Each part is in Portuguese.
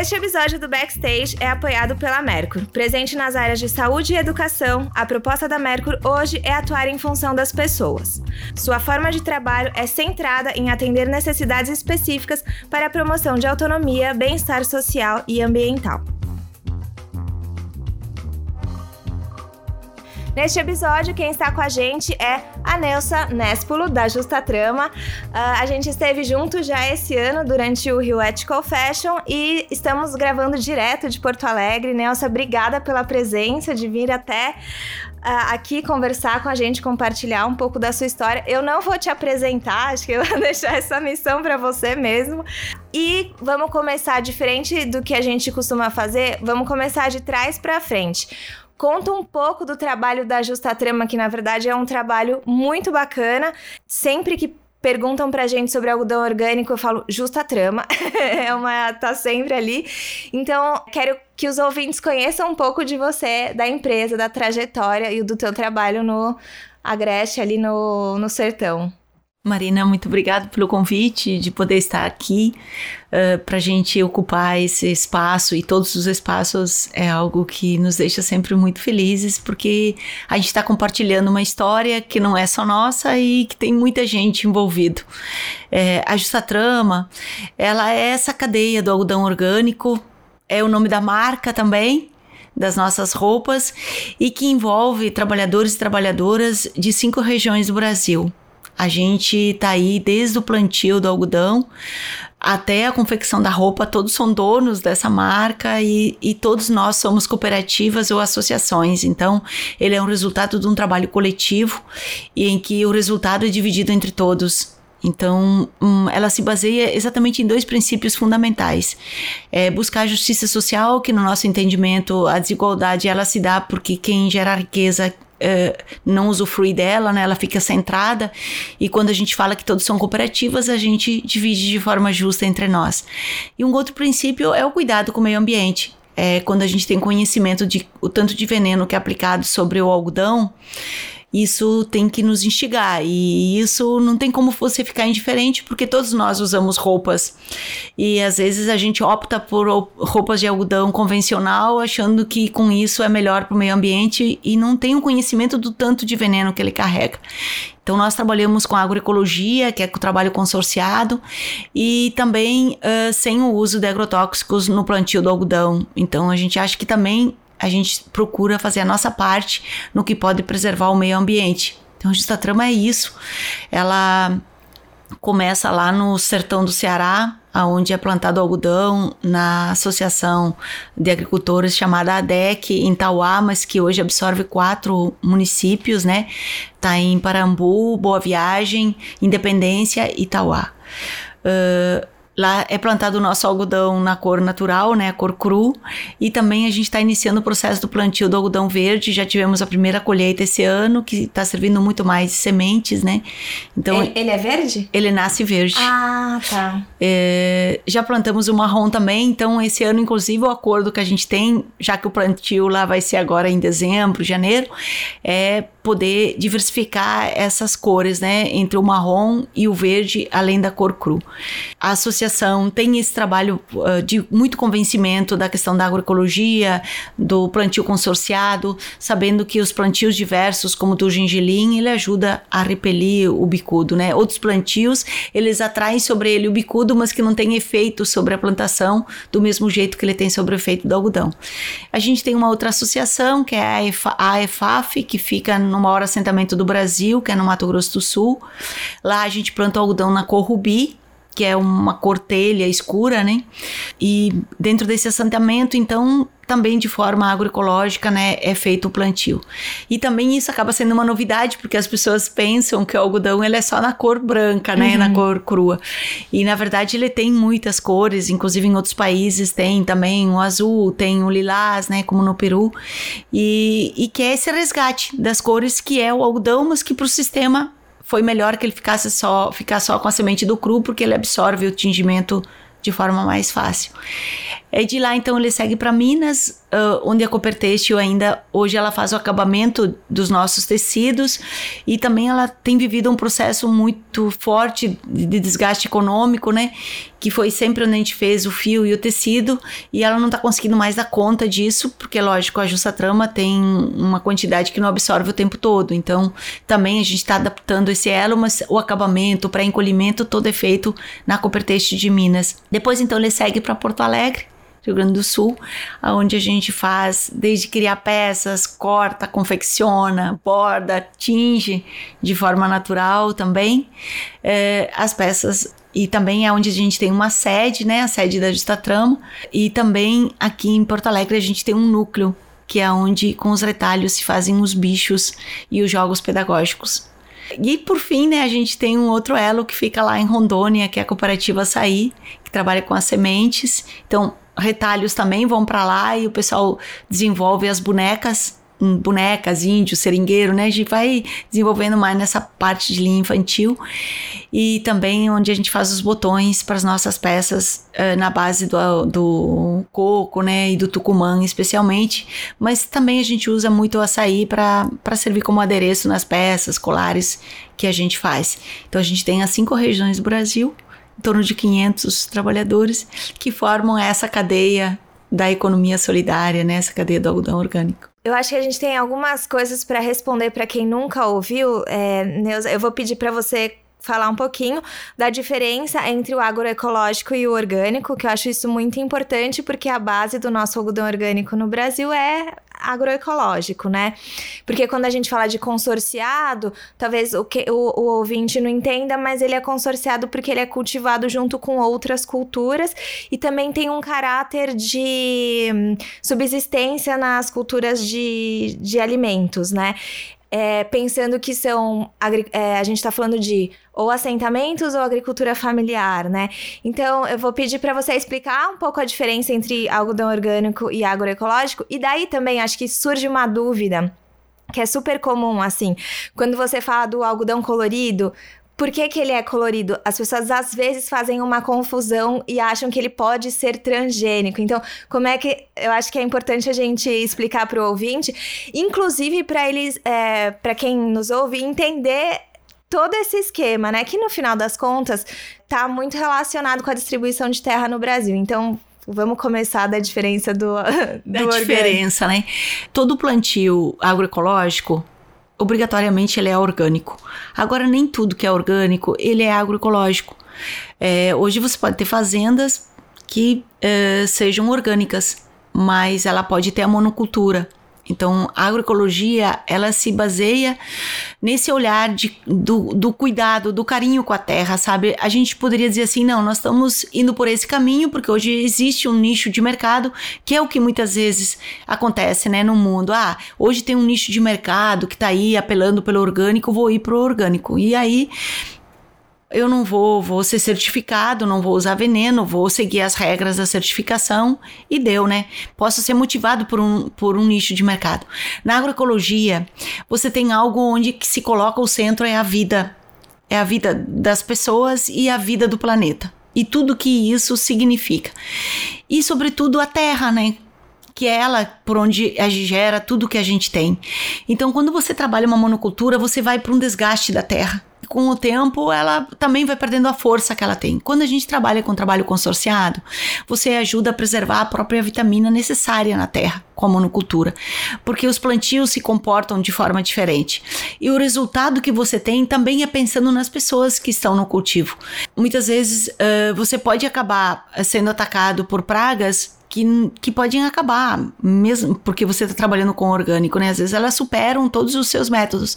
Este episódio do Backstage é apoiado pela Mercur. Presente nas áreas de saúde e educação, a proposta da Mercur hoje é atuar em função das pessoas. Sua forma de trabalho é centrada em atender necessidades específicas para a promoção de autonomia, bem-estar social e ambiental. Neste episódio, quem está com a gente é a Nelsa Nespolo, da Justa Trama. Uh, a gente esteve junto já esse ano durante o Rio Ethical Fashion e estamos gravando direto de Porto Alegre. Nelsa, obrigada pela presença, de vir até uh, aqui conversar com a gente, compartilhar um pouco da sua história. Eu não vou te apresentar, acho que eu vou deixar essa missão para você mesmo. E vamos começar diferente do que a gente costuma fazer, vamos começar de trás para frente. Conta um pouco do trabalho da Justa Trama, que na verdade é um trabalho muito bacana. Sempre que perguntam pra gente sobre algodão orgânico, eu falo justa trama. é uma tá sempre ali. Então, quero que os ouvintes conheçam um pouco de você, da empresa, da trajetória e do teu trabalho no Agreste ali no, no sertão. Marina, muito obrigada pelo convite de poder estar aqui uh, para a gente ocupar esse espaço e todos os espaços é algo que nos deixa sempre muito felizes porque a gente está compartilhando uma história que não é só nossa e que tem muita gente envolvido. É, a Justa Trama, ela é essa cadeia do algodão orgânico, é o nome da marca também, das nossas roupas e que envolve trabalhadores e trabalhadoras de cinco regiões do Brasil. A gente tá aí desde o plantio do algodão até a confecção da roupa, todos são donos dessa marca e, e todos nós somos cooperativas ou associações. Então, ele é um resultado de um trabalho coletivo e em que o resultado é dividido entre todos. Então, hum, ela se baseia exatamente em dois princípios fundamentais: é buscar a justiça social, que no nosso entendimento a desigualdade ela se dá porque quem gera riqueza não usufrui dela, né? Ela fica centrada. E quando a gente fala que todos são cooperativas, a gente divide de forma justa entre nós. E um outro princípio é o cuidado com o meio ambiente. É quando a gente tem conhecimento de o tanto de veneno que é aplicado sobre o algodão, isso tem que nos instigar e isso não tem como você ficar indiferente porque todos nós usamos roupas e às vezes a gente opta por roupas de algodão convencional achando que com isso é melhor para o meio ambiente e não tem o conhecimento do tanto de veneno que ele carrega. Então, nós trabalhamos com agroecologia, que é o trabalho consorciado, e também uh, sem o uso de agrotóxicos no plantio do algodão. Então, a gente acha que também a gente procura fazer a nossa parte no que pode preservar o meio ambiente. Então, Justa Trama é isso. Ela começa lá no sertão do Ceará, onde é plantado algodão na associação de agricultores chamada ADEC em Tauá, mas que hoje absorve quatro municípios, né? Tá em Parambu, Boa Viagem, Independência e Tauá. Uh, Lá é plantado o nosso algodão na cor natural, né, a cor cru, e também a gente está iniciando o processo do plantio do algodão verde. Já tivemos a primeira colheita esse ano, que está servindo muito mais sementes, né? Então ele, ele, é verde? Ele nasce verde. Ah, tá. É, já plantamos o marrom também, então esse ano, inclusive, o acordo que a gente tem, já que o plantio lá vai ser agora em dezembro, janeiro, é poder diversificar essas cores, né, entre o marrom e o verde, além da cor cru. A associação tem esse trabalho uh, de muito convencimento da questão da agroecologia, do plantio consorciado, sabendo que os plantios diversos, como o do gengelim, ele ajuda a repelir o bicudo, né? Outros plantios, eles atraem sobre ele o bicudo, mas que não tem efeito sobre a plantação do mesmo jeito que ele tem sobre o efeito do algodão. A gente tem uma outra associação, que é a EFAF, que fica no maior assentamento do Brasil, que é no Mato Grosso do Sul. Lá a gente planta algodão na cor rubi, que é uma cor telha escura, né? E dentro desse assentamento, então, também de forma agroecológica, né, é feito o plantio. E também isso acaba sendo uma novidade, porque as pessoas pensam que o algodão ele é só na cor branca, né, uhum. na cor crua. E na verdade ele tem muitas cores, inclusive em outros países tem também o azul, tem o lilás, né, como no Peru. E, e que é esse resgate das cores que é o algodão, mas que para o sistema foi melhor que ele ficasse só, ficar só com a semente do cru, porque ele absorve o tingimento de forma mais fácil. E de lá, então, ele segue para Minas, uh, onde a Cooper Têxtil ainda, hoje ela faz o acabamento dos nossos tecidos e também ela tem vivido um processo muito forte de desgaste econômico, né? Que foi sempre onde a gente fez o fio e o tecido e ela não está conseguindo mais dar conta disso, porque, lógico, a Justa Trama tem uma quantidade que não absorve o tempo todo. Então, também a gente está adaptando esse elo, mas o acabamento, o pré-encolhimento, todo é feito na Cooper Têxtil de Minas. Depois, então, ele segue para Porto Alegre Rio Grande do Sul, onde a gente faz desde criar peças, corta, confecciona, borda, tinge de forma natural também é, as peças e também é onde a gente tem uma sede, né, a sede da Justa Trama, e também aqui em Porto Alegre a gente tem um núcleo que é onde com os retalhos se fazem os bichos e os jogos pedagógicos. E por fim, né, a gente tem um outro elo que fica lá em Rondônia, que é a cooperativa Açaí, que trabalha com as sementes. Então, retalhos também vão para lá e o pessoal desenvolve as bonecas bonecas, índio, seringueiro, né? A gente vai desenvolvendo mais nessa parte de linha infantil e também onde a gente faz os botões para as nossas peças uh, na base do, do coco, né? E do tucumã, especialmente. Mas também a gente usa muito o açaí para servir como adereço nas peças, colares que a gente faz. Então a gente tem as cinco regiões do Brasil em torno de 500 trabalhadores que formam essa cadeia da economia solidária, né? essa cadeia do algodão orgânico. Eu acho que a gente tem algumas coisas para responder para quem nunca ouviu. É, Neuza, eu vou pedir para você falar um pouquinho da diferença entre o agroecológico e o orgânico, que eu acho isso muito importante, porque a base do nosso algodão orgânico no Brasil é agroecológico, né? Porque quando a gente fala de consorciado, talvez o, que, o, o ouvinte não entenda, mas ele é consorciado porque ele é cultivado junto com outras culturas e também tem um caráter de hum, subsistência nas culturas de, de alimentos, né? É, pensando que são. É, a gente está falando de ou assentamentos ou agricultura familiar, né? Então, eu vou pedir para você explicar um pouco a diferença entre algodão orgânico e agroecológico. E daí também acho que surge uma dúvida que é super comum, assim. Quando você fala do algodão colorido, por que, que ele é colorido? As pessoas às vezes fazem uma confusão e acham que ele pode ser transgênico. Então, como é que eu acho que é importante a gente explicar para o ouvinte, inclusive para eles, é, para quem nos ouve, entender todo esse esquema, né? Que no final das contas está muito relacionado com a distribuição de terra no Brasil. Então, vamos começar da diferença do, do da diferença, né? Todo plantio agroecológico obrigatoriamente ele é orgânico. Agora, nem tudo que é orgânico, ele é agroecológico. É, hoje você pode ter fazendas que é, sejam orgânicas, mas ela pode ter a monocultura. Então, a agroecologia, ela se baseia nesse olhar de, do, do, cuidado, do carinho com a terra, sabe? A gente poderia dizer assim, não, nós estamos indo por esse caminho, porque hoje existe um nicho de mercado, que é o que muitas vezes acontece, né, no mundo. Ah, hoje tem um nicho de mercado que está aí apelando pelo orgânico, vou ir pro orgânico. E aí eu não vou, vou ser certificado, não vou usar veneno, vou seguir as regras da certificação e deu, né? Posso ser motivado por um, por um nicho de mercado. Na agroecologia, você tem algo onde que se coloca o centro é a vida, é a vida das pessoas e a vida do planeta. E tudo que isso significa. E, sobretudo, a terra, né? que é ela por onde a gera tudo que a gente tem. Então, quando você trabalha uma monocultura, você vai para um desgaste da terra com o tempo ela também vai perdendo a força que ela tem. Quando a gente trabalha com trabalho consorciado, você ajuda a preservar a própria vitamina necessária na terra, com a monocultura, porque os plantios se comportam de forma diferente. E o resultado que você tem também é pensando nas pessoas que estão no cultivo. Muitas vezes uh, você pode acabar sendo atacado por pragas que, que podem acabar, mesmo porque você está trabalhando com orgânico, né? Às vezes elas superam todos os seus métodos.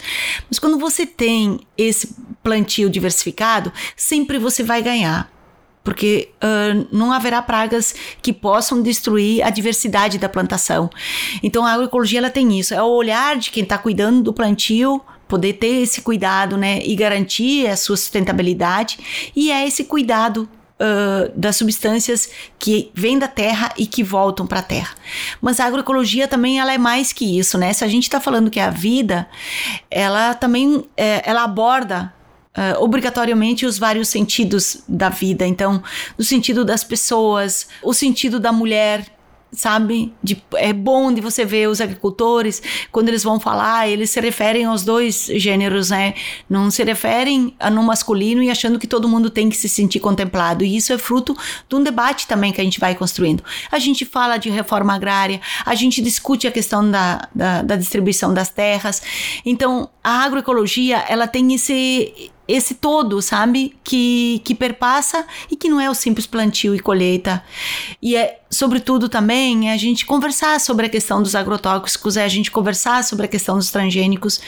Mas quando você tem esse plantio diversificado, sempre você vai ganhar. Porque uh, não haverá pragas que possam destruir a diversidade da plantação. Então a agroecologia ela tem isso, é o olhar de quem está cuidando do plantio poder ter esse cuidado, né, e garantir a sua sustentabilidade, e é esse cuidado uh, das substâncias que vêm da terra e que voltam para a terra. Mas a agroecologia também ela é mais que isso, né? Se a gente está falando que é a vida, ela também é, ela aborda Uh, obrigatoriamente os vários sentidos da vida. Então, o sentido das pessoas, o sentido da mulher, sabe? De, é bom de você ver os agricultores, quando eles vão falar, eles se referem aos dois gêneros, né? Não se referem no masculino e achando que todo mundo tem que se sentir contemplado. E isso é fruto de um debate também que a gente vai construindo. A gente fala de reforma agrária, a gente discute a questão da, da, da distribuição das terras. Então, a agroecologia, ela tem esse esse todo, sabe? Que, que perpassa e que não é o simples plantio e colheita. E é, sobretudo, também é a gente conversar sobre a questão dos agrotóxicos, é a gente conversar sobre a questão dos transgênicos.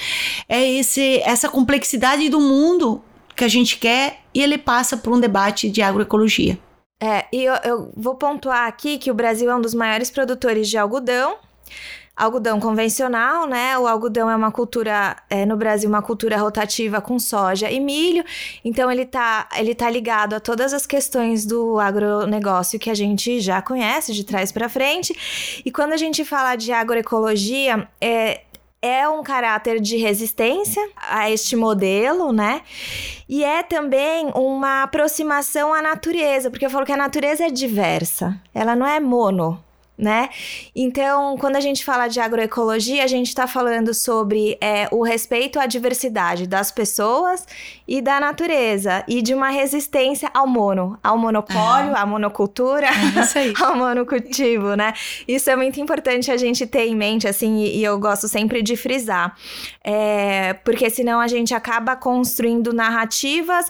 É esse, essa complexidade do mundo que a gente quer e ele passa por um debate de agroecologia. É, e eu, eu vou pontuar aqui que o Brasil é um dos maiores produtores de algodão algodão convencional, né? O algodão é uma cultura, é, no Brasil, uma cultura rotativa com soja e milho. Então, ele tá, ele tá ligado a todas as questões do agronegócio que a gente já conhece de trás para frente. E quando a gente fala de agroecologia, é, é um caráter de resistência a este modelo, né? E é também uma aproximação à natureza, porque eu falo que a natureza é diversa, ela não é mono, né? Então, quando a gente fala de agroecologia, a gente está falando sobre é, o respeito à diversidade das pessoas e da natureza e de uma resistência ao mono, ao monopólio, ah. à monocultura, é ao monocultivo, né? Isso é muito importante a gente ter em mente, assim, e, eu gosto sempre de frisar, é, porque senão a gente acaba construindo narrativas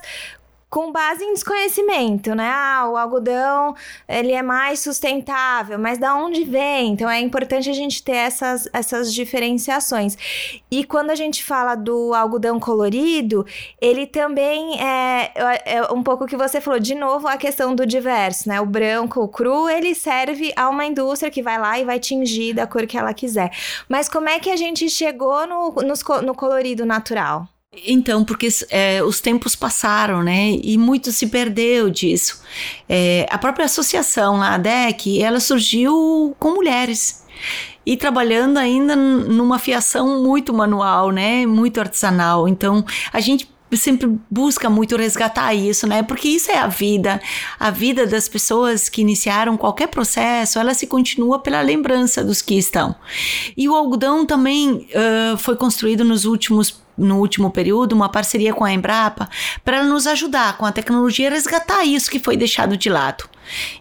com base em desconhecimento, né? Ah, o algodão, ele é mais sustentável, mas da onde vem? Então é importante a gente ter essas, essas diferenciações. E quando a gente fala do algodão colorido, ele também é, é um pouco que você falou, de novo, a questão do diverso, né? O branco, o cru, ele serve a uma indústria que vai lá e vai tingir da cor que ela quiser. Mas como é que a gente chegou no, no, no colorido natural? Então, porque é, os tempos passaram, né? E muito se perdeu disso. É, a própria associação a DEC, ela surgiu com mulheres e trabalhando ainda numa fiação muito manual, né? Muito artesanal. Então, a gente sempre busca muito resgatar isso, né? Porque isso é a vida. A vida das pessoas que iniciaram qualquer processo, ela se continua pela lembrança dos que estão. E o algodão também uh, foi construído nos últimos no último período uma parceria com a Embrapa para nos ajudar com a tecnologia a resgatar isso que foi deixado de lado.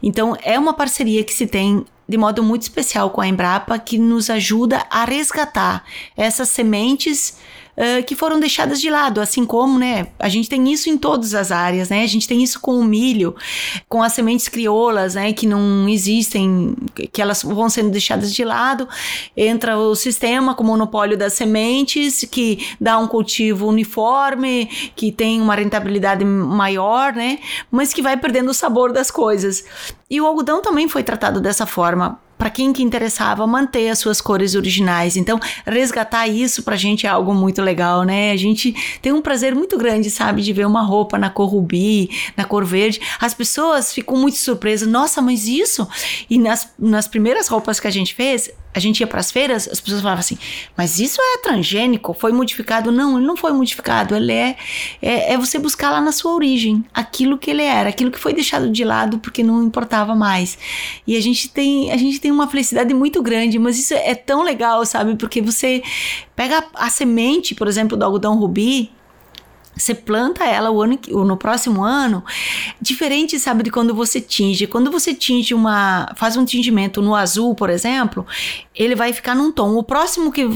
Então é uma parceria que se tem de modo muito especial com a Embrapa que nos ajuda a resgatar essas sementes uh, que foram deixadas de lado, assim como, né, a gente tem isso em todas as áreas, né, a gente tem isso com o milho, com as sementes crioulas, né, que não existem, que elas vão sendo deixadas de lado, entra o sistema com o monopólio das sementes, que dá um cultivo uniforme, que tem uma rentabilidade maior, né, mas que vai perdendo o sabor das coisas. E o algodão também foi tratado dessa forma para quem que interessava manter as suas cores originais. Então, resgatar isso pra gente é algo muito legal, né? A gente tem um prazer muito grande, sabe, de ver uma roupa na cor rubi, na cor verde. As pessoas ficam muito surpresas. Nossa, mas isso? E nas, nas primeiras roupas que a gente fez, a gente ia para as feiras, as pessoas falavam assim: mas isso é transgênico? Foi modificado? Não, ele não foi modificado. Ele é, é, é, você buscar lá na sua origem aquilo que ele era, aquilo que foi deixado de lado porque não importava mais. E a gente tem, a gente tem uma felicidade muito grande, mas isso é tão legal, sabe? Porque você pega a, a semente, por exemplo, do algodão rubi, você planta ela o ano, no próximo ano, diferente, sabe, de quando você tinge. Quando você tinge uma, faz um tingimento no azul, por exemplo, ele vai ficar num tom. O próximo que,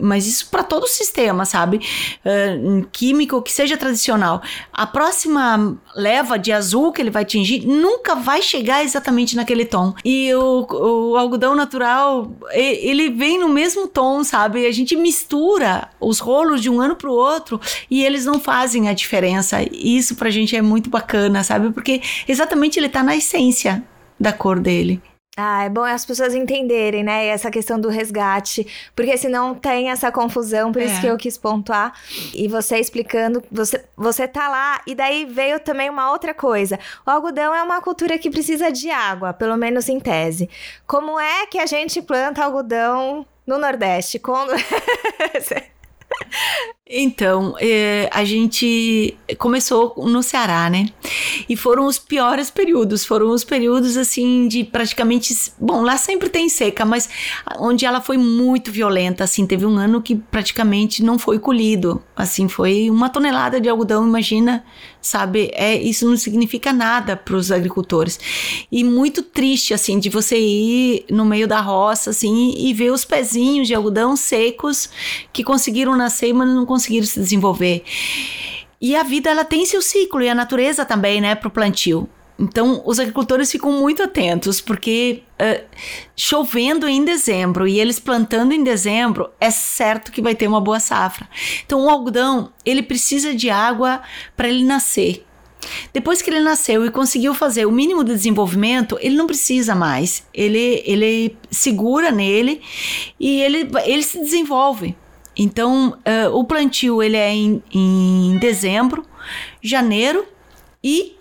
mas isso para todo o sistema, sabe? Uh, químico que seja tradicional. A próxima leva de azul que ele vai atingir nunca vai chegar exatamente naquele tom. E o, o algodão natural, ele vem no mesmo tom, sabe? A gente mistura os rolos de um ano para o outro e eles não fazem a diferença. Isso pra gente é muito bacana, sabe? Porque exatamente ele tá na essência da cor dele. Ah, é bom as pessoas entenderem, né? Essa questão do resgate, porque senão tem essa confusão, por é. isso que eu quis pontuar. E você explicando, você, você tá lá, e daí veio também uma outra coisa. O algodão é uma cultura que precisa de água, pelo menos em tese. Como é que a gente planta algodão no Nordeste? Quando... Então, é, a gente começou no Ceará, né? E foram os piores períodos, foram os períodos assim de praticamente, bom, lá sempre tem seca, mas onde ela foi muito violenta, assim, teve um ano que praticamente não foi colhido, assim, foi uma tonelada de algodão, imagina, sabe? É, isso não significa nada para os agricultores. E muito triste, assim, de você ir no meio da roça, assim, e ver os pezinhos de algodão secos que conseguiram nascer, mas não conseguiram se desenvolver. E a vida ela tem seu ciclo e a natureza também, né, para o plantio. Então, os agricultores ficam muito atentos, porque uh, chovendo em dezembro e eles plantando em dezembro, é certo que vai ter uma boa safra. Então, o algodão, ele precisa de água para ele nascer. Depois que ele nasceu e conseguiu fazer o mínimo de desenvolvimento, ele não precisa mais. Ele, ele segura nele e ele, ele se desenvolve. Então, uh, o plantio ele é em, em dezembro, janeiro e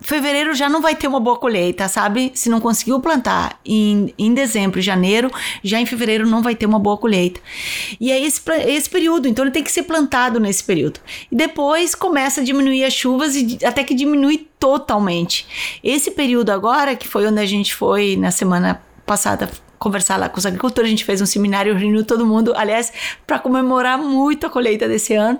fevereiro já não vai ter uma boa colheita, sabe? Se não conseguiu plantar em, em dezembro, janeiro, já em fevereiro não vai ter uma boa colheita. E é esse, esse período, então ele tem que ser plantado nesse período. E depois começa a diminuir as chuvas e até que diminui totalmente. Esse período agora, que foi onde a gente foi na semana passada conversar lá com os agricultores. A gente fez um seminário reuniu todo mundo, aliás, para comemorar muito a colheita desse ano.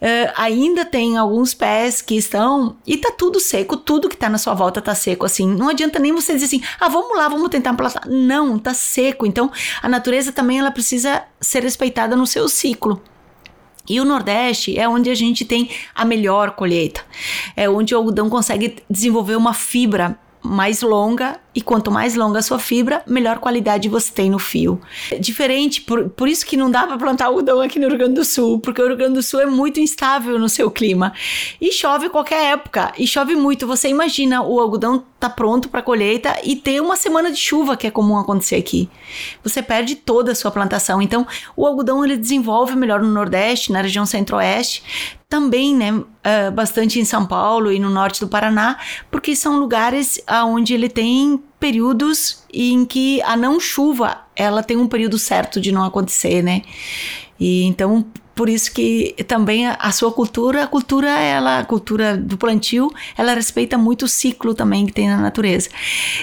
Uh, ainda tem alguns pés que estão e tá tudo seco, tudo que tá na sua volta tá seco assim. Não adianta nem você dizer assim: "Ah, vamos lá, vamos tentar plantar". Não, tá seco. Então, a natureza também ela precisa ser respeitada no seu ciclo. E o Nordeste é onde a gente tem a melhor colheita. É onde o algodão consegue desenvolver uma fibra mais longa e quanto mais longa a sua fibra, melhor qualidade você tem no fio. É diferente, por, por isso que não dá para plantar algodão aqui no Rio Grande do Sul, porque o Rio Grande do Sul é muito instável no seu clima. E chove qualquer época, e chove muito. Você imagina o algodão tá pronto para colheita e ter uma semana de chuva, que é comum acontecer aqui. Você perde toda a sua plantação. Então, o algodão ele desenvolve melhor no Nordeste, na região Centro-Oeste, também, né, uh, bastante em São Paulo e no norte do Paraná, porque são lugares onde ele tem períodos em que a não chuva, ela tem um período certo de não acontecer, né? E então por isso que também a, sua cultura, a cultura ela, a cultura do plantio, ela respeita muito o ciclo também que tem na natureza.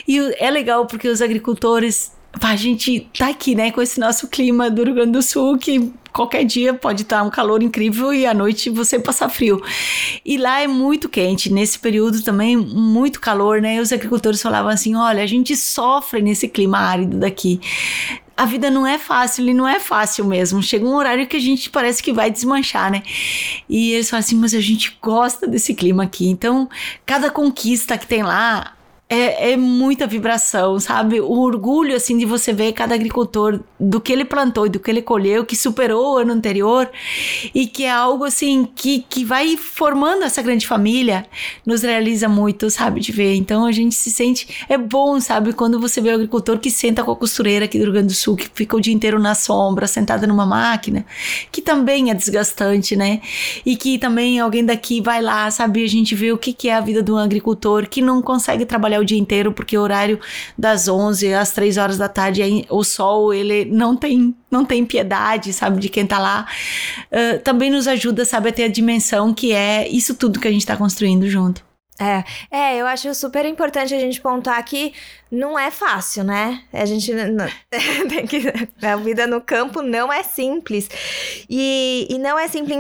E é legal porque os agricultores a gente tá aqui, né, com esse nosso clima do Rio Grande do Sul, que qualquer dia pode estar um calor incrível e à noite você passar frio. E lá é muito quente, nesse período também muito calor, né? Os agricultores falavam assim: olha, a gente sofre nesse clima árido daqui a vida não é fácil e não é fácil mesmo. Chega um horário que a gente parece que vai desmanchar, né? E eles falam assim, mas a gente gosta desse clima aqui. Então, cada conquista que tem lá, é, é, muita vibração, sabe? O orgulho, assim, de você ver cada agricultor do que ele plantou e do que ele colheu, que superou o ano anterior e que é algo, assim, que, que vai formando essa grande família, nos realiza muito, sabe? De ver. Então a gente se sente. É bom, sabe? Quando você vê o agricultor que senta com a costureira aqui do Rio Grande do Sul, que fica o dia inteiro na sombra, sentada numa máquina, que também é desgastante, né? E que também alguém daqui vai lá, sabe? A gente vê o que, que é a vida de um agricultor que não consegue trabalhar trabalhar o dia inteiro, porque o horário das 11 às 3 horas da tarde, o sol, ele não tem, não tem piedade, sabe, de quem tá lá. Uh, também nos ajuda, sabe, a ter a dimensão que é isso tudo que a gente tá construindo junto. É, é, eu acho super importante a gente pontuar que não é fácil, né? A gente não, tem que a vida no campo não é simples e, e não é simples,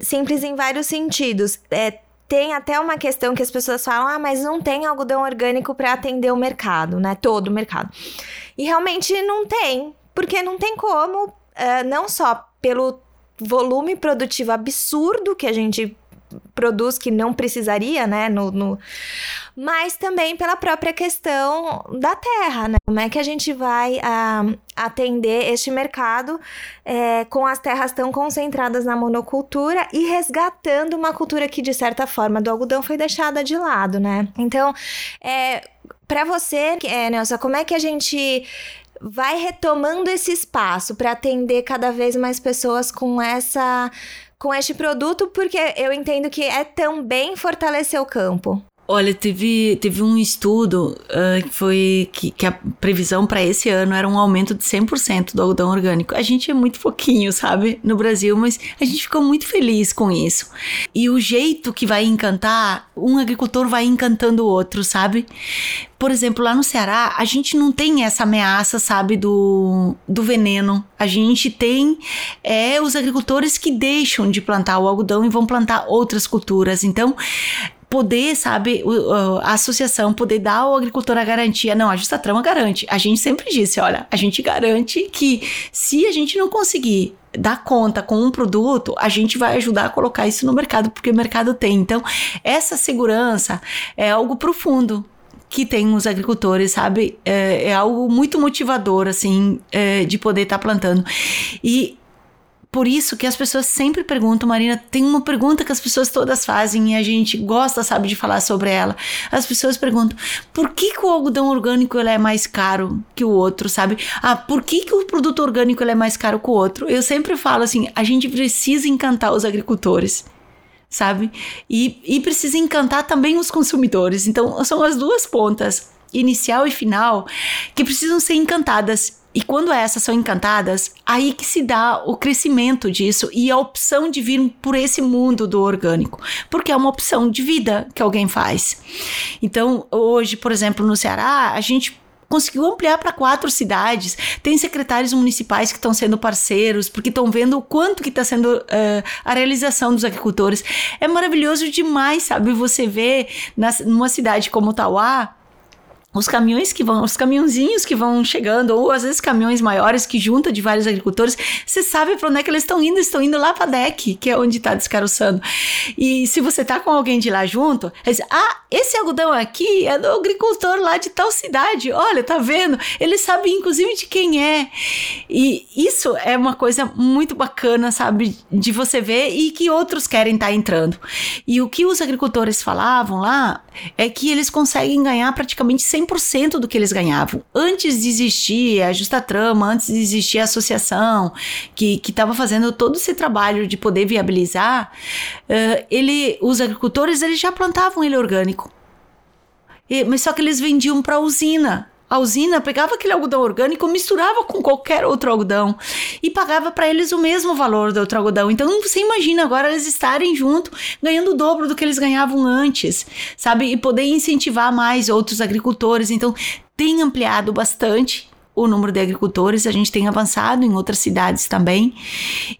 simples em vários sentidos. É, tem até uma questão que as pessoas falam: ah, mas não tem algodão orgânico para atender o mercado, né? Todo o mercado. E realmente não tem, porque não tem como, uh, não só pelo volume produtivo absurdo que a gente produz que não precisaria, né? No, no, Mas também pela própria questão da terra, né? Como é que a gente vai uh, atender este mercado é, com as terras tão concentradas na monocultura e resgatando uma cultura que, de certa forma, do algodão foi deixada de lado, né? Então, é, para você, é, Nelson, como é que a gente vai retomando esse espaço para atender cada vez mais pessoas com essa com este produto, porque eu entendo que é também fortalecer o campo. Olha, teve, teve um estudo uh, que foi que, que a previsão para esse ano era um aumento de 100% do algodão orgânico. A gente é muito pouquinho, sabe, no Brasil, mas a gente ficou muito feliz com isso. E o jeito que vai encantar, um agricultor vai encantando o outro, sabe? Por exemplo, lá no Ceará, a gente não tem essa ameaça, sabe, do, do veneno. A gente tem é, os agricultores que deixam de plantar o algodão e vão plantar outras culturas. Então, poder, sabe, a associação poder dar ao agricultor a garantia. Não, a Justa Trama garante. A gente sempre disse, olha, a gente garante que se a gente não conseguir dar conta com um produto, a gente vai ajudar a colocar isso no mercado, porque o mercado tem. Então, essa segurança é algo profundo que tem os agricultores, sabe? É, é algo muito motivador, assim, é, de poder estar tá plantando. E por isso que as pessoas sempre perguntam, Marina, tem uma pergunta que as pessoas todas fazem e a gente gosta, sabe, de falar sobre ela. As pessoas perguntam: por que, que o algodão orgânico ele é mais caro que o outro, sabe? Ah, por que, que o produto orgânico ele é mais caro que o outro? Eu sempre falo assim: a gente precisa encantar os agricultores sabe? E, e precisa encantar também os consumidores. Então, são as duas pontas, inicial e final, que precisam ser encantadas. E quando essas são encantadas, aí que se dá o crescimento disso e a opção de vir por esse mundo do orgânico, porque é uma opção de vida que alguém faz. Então, hoje, por exemplo, no Ceará, a gente conseguiu ampliar para quatro cidades. Tem secretários municipais que estão sendo parceiros, porque estão vendo o quanto que está sendo uh, a realização dos agricultores. É maravilhoso demais, sabe? Você vê numa cidade como Tauá, os caminhões que vão, os caminhãozinhos que vão chegando, ou às vezes caminhões maiores que junta de vários agricultores, você sabe para onde é que eles estão indo? Estão indo lá para DEC, que é onde está descaroçando. E se você tá com alguém de lá junto, diz, ah, esse algodão aqui é do agricultor lá de tal cidade. Olha, tá vendo? Ele sabe inclusive de quem é. E isso é uma coisa muito bacana, sabe, de você ver e que outros querem estar tá entrando. E o que os agricultores falavam lá é que eles conseguem ganhar praticamente 100% do que eles ganhavam. Antes de existir a Justa Trama, antes de existir a associação que estava fazendo todo esse trabalho de poder viabilizar, uh, ele, os agricultores eles já plantavam ele orgânico. E, mas só que eles vendiam para a usina. A usina pegava aquele algodão orgânico, misturava com qualquer outro algodão e pagava para eles o mesmo valor do outro algodão. Então você imagina agora eles estarem junto, ganhando o dobro do que eles ganhavam antes, sabe? E poder incentivar mais outros agricultores. Então tem ampliado bastante o número de agricultores, a gente tem avançado em outras cidades também.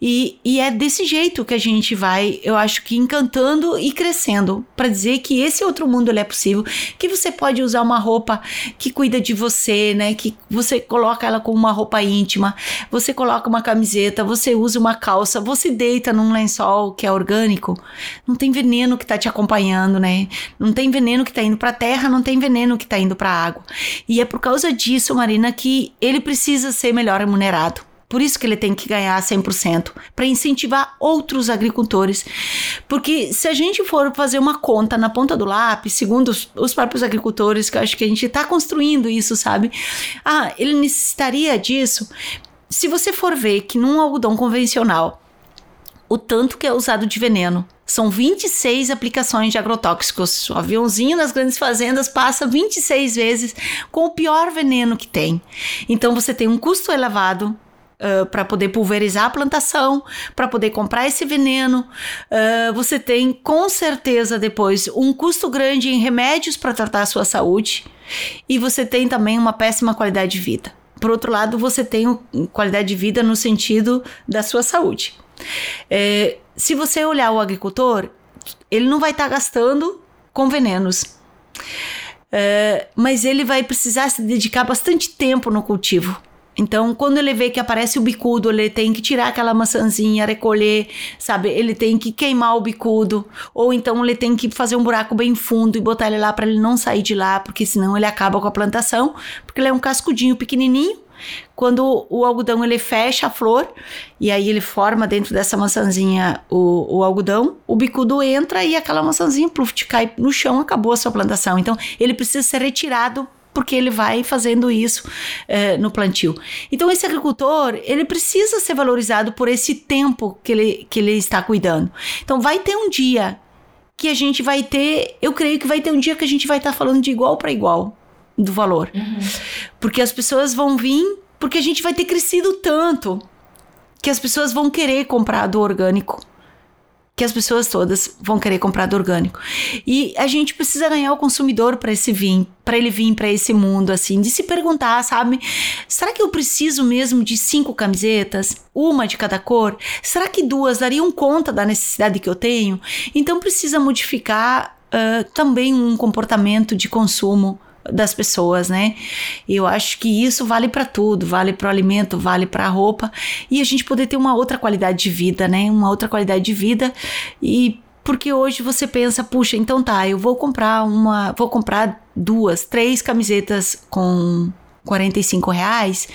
E, e é desse jeito que a gente vai, eu acho que encantando e crescendo, para dizer que esse outro mundo é possível, que você pode usar uma roupa que cuida de você, né? Que você coloca ela como uma roupa íntima, você coloca uma camiseta, você usa uma calça, você deita num lençol que é orgânico, não tem veneno que tá te acompanhando, né? Não tem veneno que tá indo para terra, não tem veneno que tá indo para água. E é por causa disso, Marina, que ele precisa ser melhor remunerado. Por isso que ele tem que ganhar 100%, para incentivar outros agricultores. Porque se a gente for fazer uma conta na ponta do lápis, segundo os, os próprios agricultores, que eu acho que a gente está construindo isso, sabe? Ah, ele necessitaria disso. Se você for ver que num algodão convencional, o tanto que é usado de veneno, são 26 aplicações de agrotóxicos. O aviãozinho nas grandes fazendas passa 26 vezes com o pior veneno que tem. Então você tem um custo elevado Uh, para poder pulverizar a plantação, para poder comprar esse veneno. Uh, você tem com certeza depois um custo grande em remédios para tratar a sua saúde e você tem também uma péssima qualidade de vida. Por outro lado, você tem qualidade de vida no sentido da sua saúde. É, se você olhar o agricultor, ele não vai estar tá gastando com venenos. É, mas ele vai precisar se dedicar bastante tempo no cultivo. Então, quando ele vê que aparece o bicudo, ele tem que tirar aquela maçãzinha, recolher, sabe? Ele tem que queimar o bicudo, ou então ele tem que fazer um buraco bem fundo e botar ele lá para ele não sair de lá, porque senão ele acaba com a plantação, porque ele é um cascudinho pequenininho quando o algodão ele fecha a flor e aí ele forma dentro dessa maçãzinha o, o algodão, o bicudo entra e aquela maçãzinha pluf, cai no chão, acabou a sua plantação. Então ele precisa ser retirado porque ele vai fazendo isso é, no plantio. Então esse agricultor ele precisa ser valorizado por esse tempo que ele, que ele está cuidando. Então vai ter um dia que a gente vai ter, eu creio que vai ter um dia que a gente vai estar tá falando de igual para igual do valor. Uhum. Porque as pessoas vão vir, porque a gente vai ter crescido tanto que as pessoas vão querer comprar do orgânico que as pessoas todas vão querer comprar do orgânico. E a gente precisa ganhar o consumidor para esse vir, para ele vir para esse mundo assim, de se perguntar, sabe? Será que eu preciso mesmo de cinco camisetas, uma de cada cor? Será que duas dariam conta da necessidade que eu tenho? Então precisa modificar uh, também um comportamento de consumo das pessoas, né? Eu acho que isso vale para tudo, vale para o alimento, vale para a roupa e a gente poder ter uma outra qualidade de vida, né? Uma outra qualidade de vida e porque hoje você pensa, puxa, então tá, eu vou comprar uma, vou comprar duas, três camisetas com 45 reais.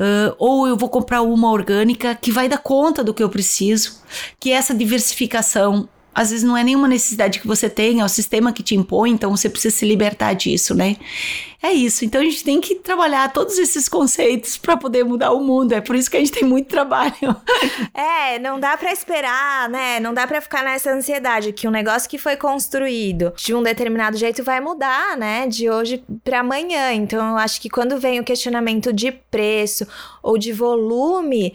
Uh, ou eu vou comprar uma orgânica que vai dar conta do que eu preciso, que essa diversificação às vezes não é nenhuma necessidade que você tem, é o sistema que te impõe, então você precisa se libertar disso, né? É isso. Então a gente tem que trabalhar todos esses conceitos para poder mudar o mundo. É por isso que a gente tem muito trabalho. É, não dá para esperar, né? Não dá para ficar nessa ansiedade que um negócio que foi construído de um determinado jeito vai mudar, né? De hoje para amanhã. Então eu acho que quando vem o questionamento de preço ou de volume,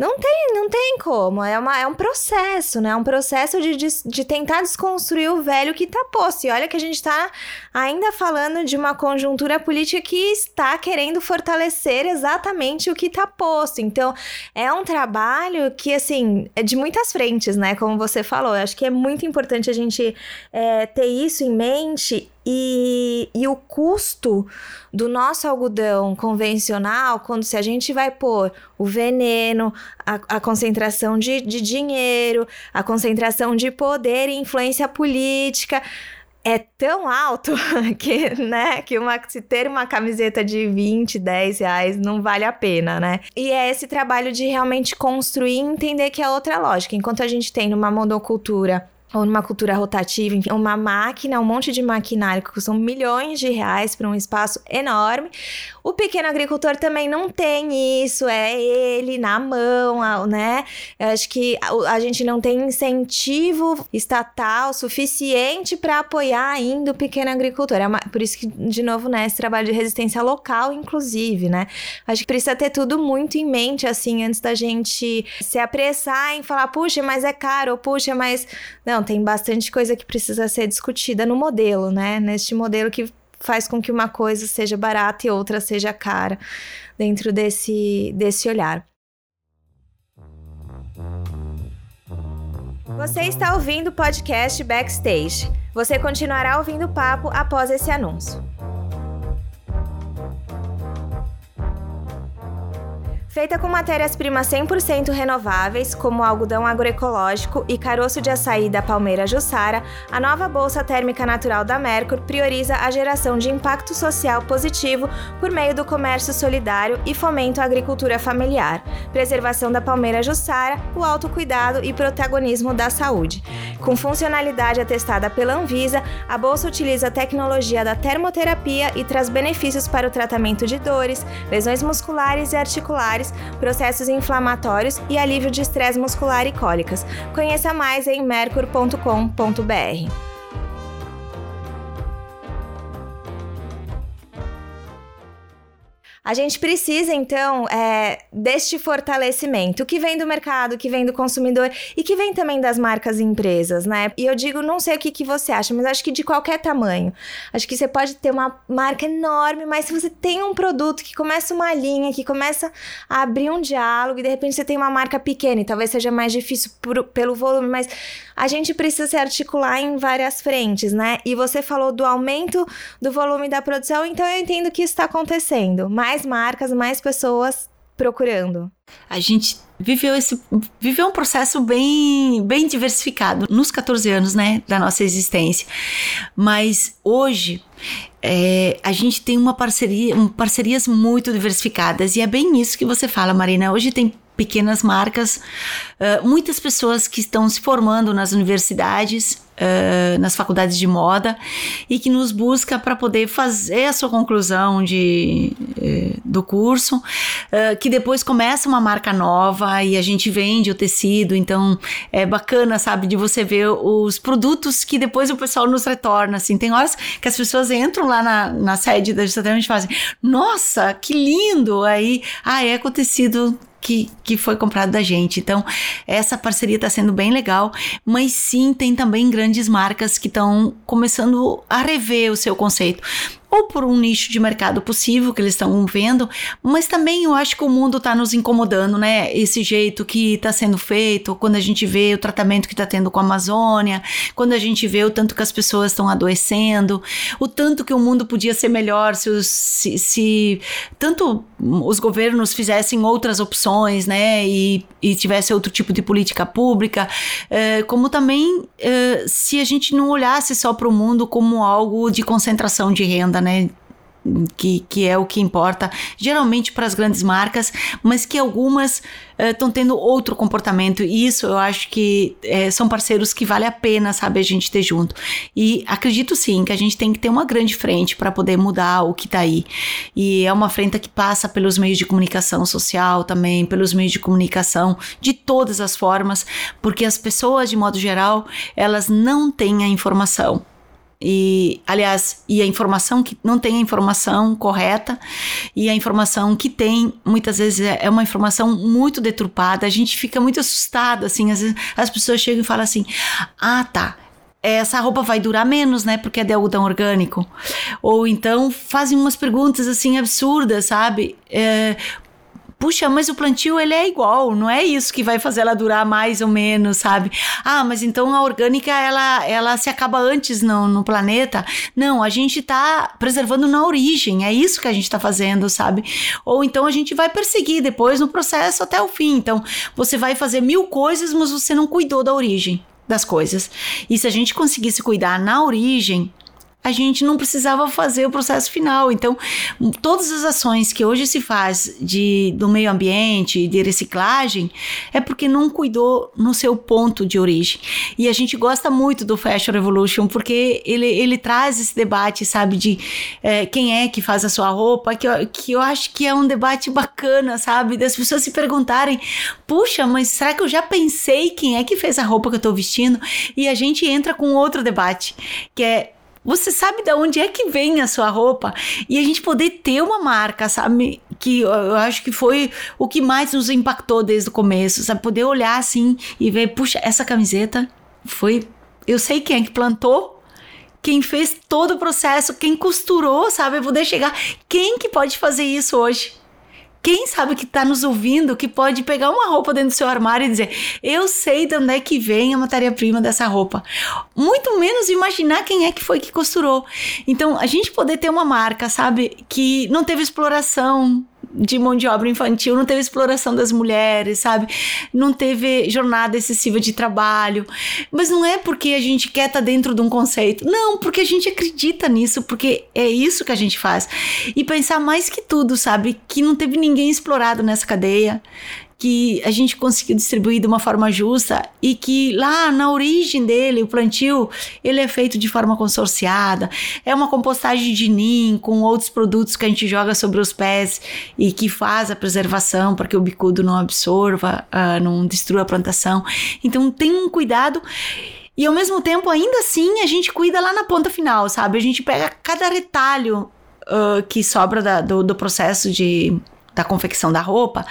não tem, não tem como. É, uma, é um processo, né? É um processo de, de, de, tentar desconstruir o velho que tá posto. E olha que a gente tá ainda falando de uma conjuntura política que está querendo fortalecer exatamente o que tá posto. Então, é um trabalho que, assim, é de muitas frentes, né? Como você falou. Eu acho que é muito importante a gente é, ter isso em mente e, e o custo do nosso algodão convencional, quando se a gente vai pôr o veneno, a, a concentração de, de dinheiro, a concentração de poder e influência política, é tão alto que, né, que uma, se ter uma camiseta de 20, 10 reais não vale a pena, né? E é esse trabalho de realmente construir e entender que é outra lógica. Enquanto a gente tem numa monocultura ou numa cultura rotativa, enfim, uma máquina, um monte de maquinário que custam milhões de reais para um espaço enorme. O pequeno agricultor também não tem isso, é ele na mão, né? Acho que a, a gente não tem incentivo estatal suficiente para apoiar ainda o pequeno agricultor. É uma, por isso que, de novo, né, esse trabalho de resistência local, inclusive, né? Acho que precisa ter tudo muito em mente, assim, antes da gente se apressar em falar, puxa, mas é caro, ou puxa, mas. Não, tem bastante coisa que precisa ser discutida no modelo, né? Neste modelo que faz com que uma coisa seja barata e outra seja cara dentro desse, desse olhar. Você está ouvindo o podcast Backstage. Você continuará ouvindo o papo após esse anúncio. Feita com matérias-primas 100% renováveis, como algodão agroecológico e caroço de açaí da palmeira Jussara, a nova Bolsa Térmica Natural da Mercur prioriza a geração de impacto social positivo por meio do comércio solidário e fomento à agricultura familiar, preservação da palmeira Jussara, o autocuidado e protagonismo da saúde. Com funcionalidade atestada pela Anvisa, a bolsa utiliza a tecnologia da termoterapia e traz benefícios para o tratamento de dores, lesões musculares e articulares processos inflamatórios e alívio de estresse muscular e cólicas. Conheça mais em mercur.com.br. A gente precisa, então, é, deste fortalecimento que vem do mercado, que vem do consumidor e que vem também das marcas e empresas, né? E eu digo, não sei o que, que você acha, mas acho que de qualquer tamanho. Acho que você pode ter uma marca enorme, mas se você tem um produto que começa uma linha, que começa a abrir um diálogo e de repente você tem uma marca pequena e talvez seja mais difícil por, pelo volume, mas a gente precisa se articular em várias frentes, né? E você falou do aumento do volume da produção, então eu entendo que isso está acontecendo. Mas mais marcas, mais pessoas procurando. A gente viveu esse viveu um processo bem bem diversificado nos 14 anos, né, da nossa existência. Mas hoje é, a gente tem uma parceria, um, parcerias muito diversificadas e é bem isso que você fala, Marina. Hoje tem pequenas marcas, uh, muitas pessoas que estão se formando nas universidades uh, nas faculdades de moda e que nos busca para poder fazer a sua conclusão de, uh, do curso, uh, que depois começa uma marca nova e a gente vende o tecido, então é bacana, sabe, de você ver os produtos que depois o pessoal nos retorna, assim, tem horas que as pessoas entram lá na, na sede da Justa e fazem, nossa, que lindo, aí, ah, é com tecido que, que foi comprado da gente. Então, essa parceria está sendo bem legal, mas sim, tem também grandes marcas que estão começando a rever o seu conceito ou por um nicho de mercado possível que eles estão vendo, mas também eu acho que o mundo está nos incomodando, né? Esse jeito que está sendo feito, quando a gente vê o tratamento que está tendo com a Amazônia, quando a gente vê o tanto que as pessoas estão adoecendo, o tanto que o mundo podia ser melhor se, se, se tanto os governos fizessem outras opções, né? E, e tivesse outro tipo de política pública, eh, como também eh, se a gente não olhasse só para o mundo como algo de concentração de renda, né? Que, que é o que importa, geralmente para as grandes marcas, mas que algumas estão uh, tendo outro comportamento, e isso eu acho que uh, são parceiros que vale a pena, sabe, a gente ter junto. E acredito sim que a gente tem que ter uma grande frente para poder mudar o que está aí. E é uma frente que passa pelos meios de comunicação social também, pelos meios de comunicação de todas as formas, porque as pessoas, de modo geral, elas não têm a informação e, aliás, e a informação que não tem a informação correta e a informação que tem, muitas vezes é, é uma informação muito deturpada. A gente fica muito assustado, assim, às vezes as pessoas chegam e falam assim: "Ah, tá, essa roupa vai durar menos, né? Porque é de algodão orgânico. Ou então fazem umas perguntas assim absurdas, sabe? É, puxa, mas o plantio ele é igual, não é isso que vai fazer ela durar mais ou menos, sabe? Ah, mas então a orgânica ela, ela se acaba antes no, no planeta. Não, a gente tá preservando na origem, é isso que a gente tá fazendo, sabe? Ou então a gente vai perseguir depois no processo até o fim. Então você vai fazer mil coisas, mas você não cuidou da origem das coisas. E se a gente conseguisse cuidar na origem, a gente não precisava fazer o processo final. Então, todas as ações que hoje se faz de, do meio ambiente, de reciclagem, é porque não cuidou no seu ponto de origem. E a gente gosta muito do Fashion Revolution porque ele, ele traz esse debate, sabe, de é, quem é que faz a sua roupa, que eu, que eu acho que é um debate bacana, sabe, das pessoas se perguntarem, puxa, mas será que eu já pensei quem é que fez a roupa que eu tô vestindo? E a gente entra com outro debate, que é você sabe de onde é que vem a sua roupa e a gente poder ter uma marca, sabe? Que eu acho que foi o que mais nos impactou desde o começo, sabe? Poder olhar assim e ver, puxa, essa camiseta foi. Eu sei quem é que plantou, quem fez todo o processo, quem costurou, sabe? Poder chegar. Quem que pode fazer isso hoje? Quem sabe que está nos ouvindo que pode pegar uma roupa dentro do seu armário e dizer: Eu sei de onde é que vem a matéria-prima dessa roupa. Muito menos imaginar quem é que foi que costurou. Então, a gente poder ter uma marca, sabe, que não teve exploração de mão de obra infantil, não teve exploração das mulheres, sabe? Não teve jornada excessiva de trabalho. Mas não é porque a gente quer estar tá dentro de um conceito. Não, porque a gente acredita nisso, porque é isso que a gente faz. E pensar mais que tudo, sabe? Que não teve ninguém explorado nessa cadeia, que a gente conseguiu distribuir de uma forma justa e que lá na origem dele, o plantio, ele é feito de forma consorciada. É uma compostagem de ninho com outros produtos que a gente joga sobre os pés e que faz a preservação para que o bicudo não absorva, uh, não destrua a plantação. Então tem um cuidado e ao mesmo tempo, ainda assim, a gente cuida lá na ponta final, sabe? A gente pega cada retalho uh, que sobra da, do, do processo de da confecção da roupa,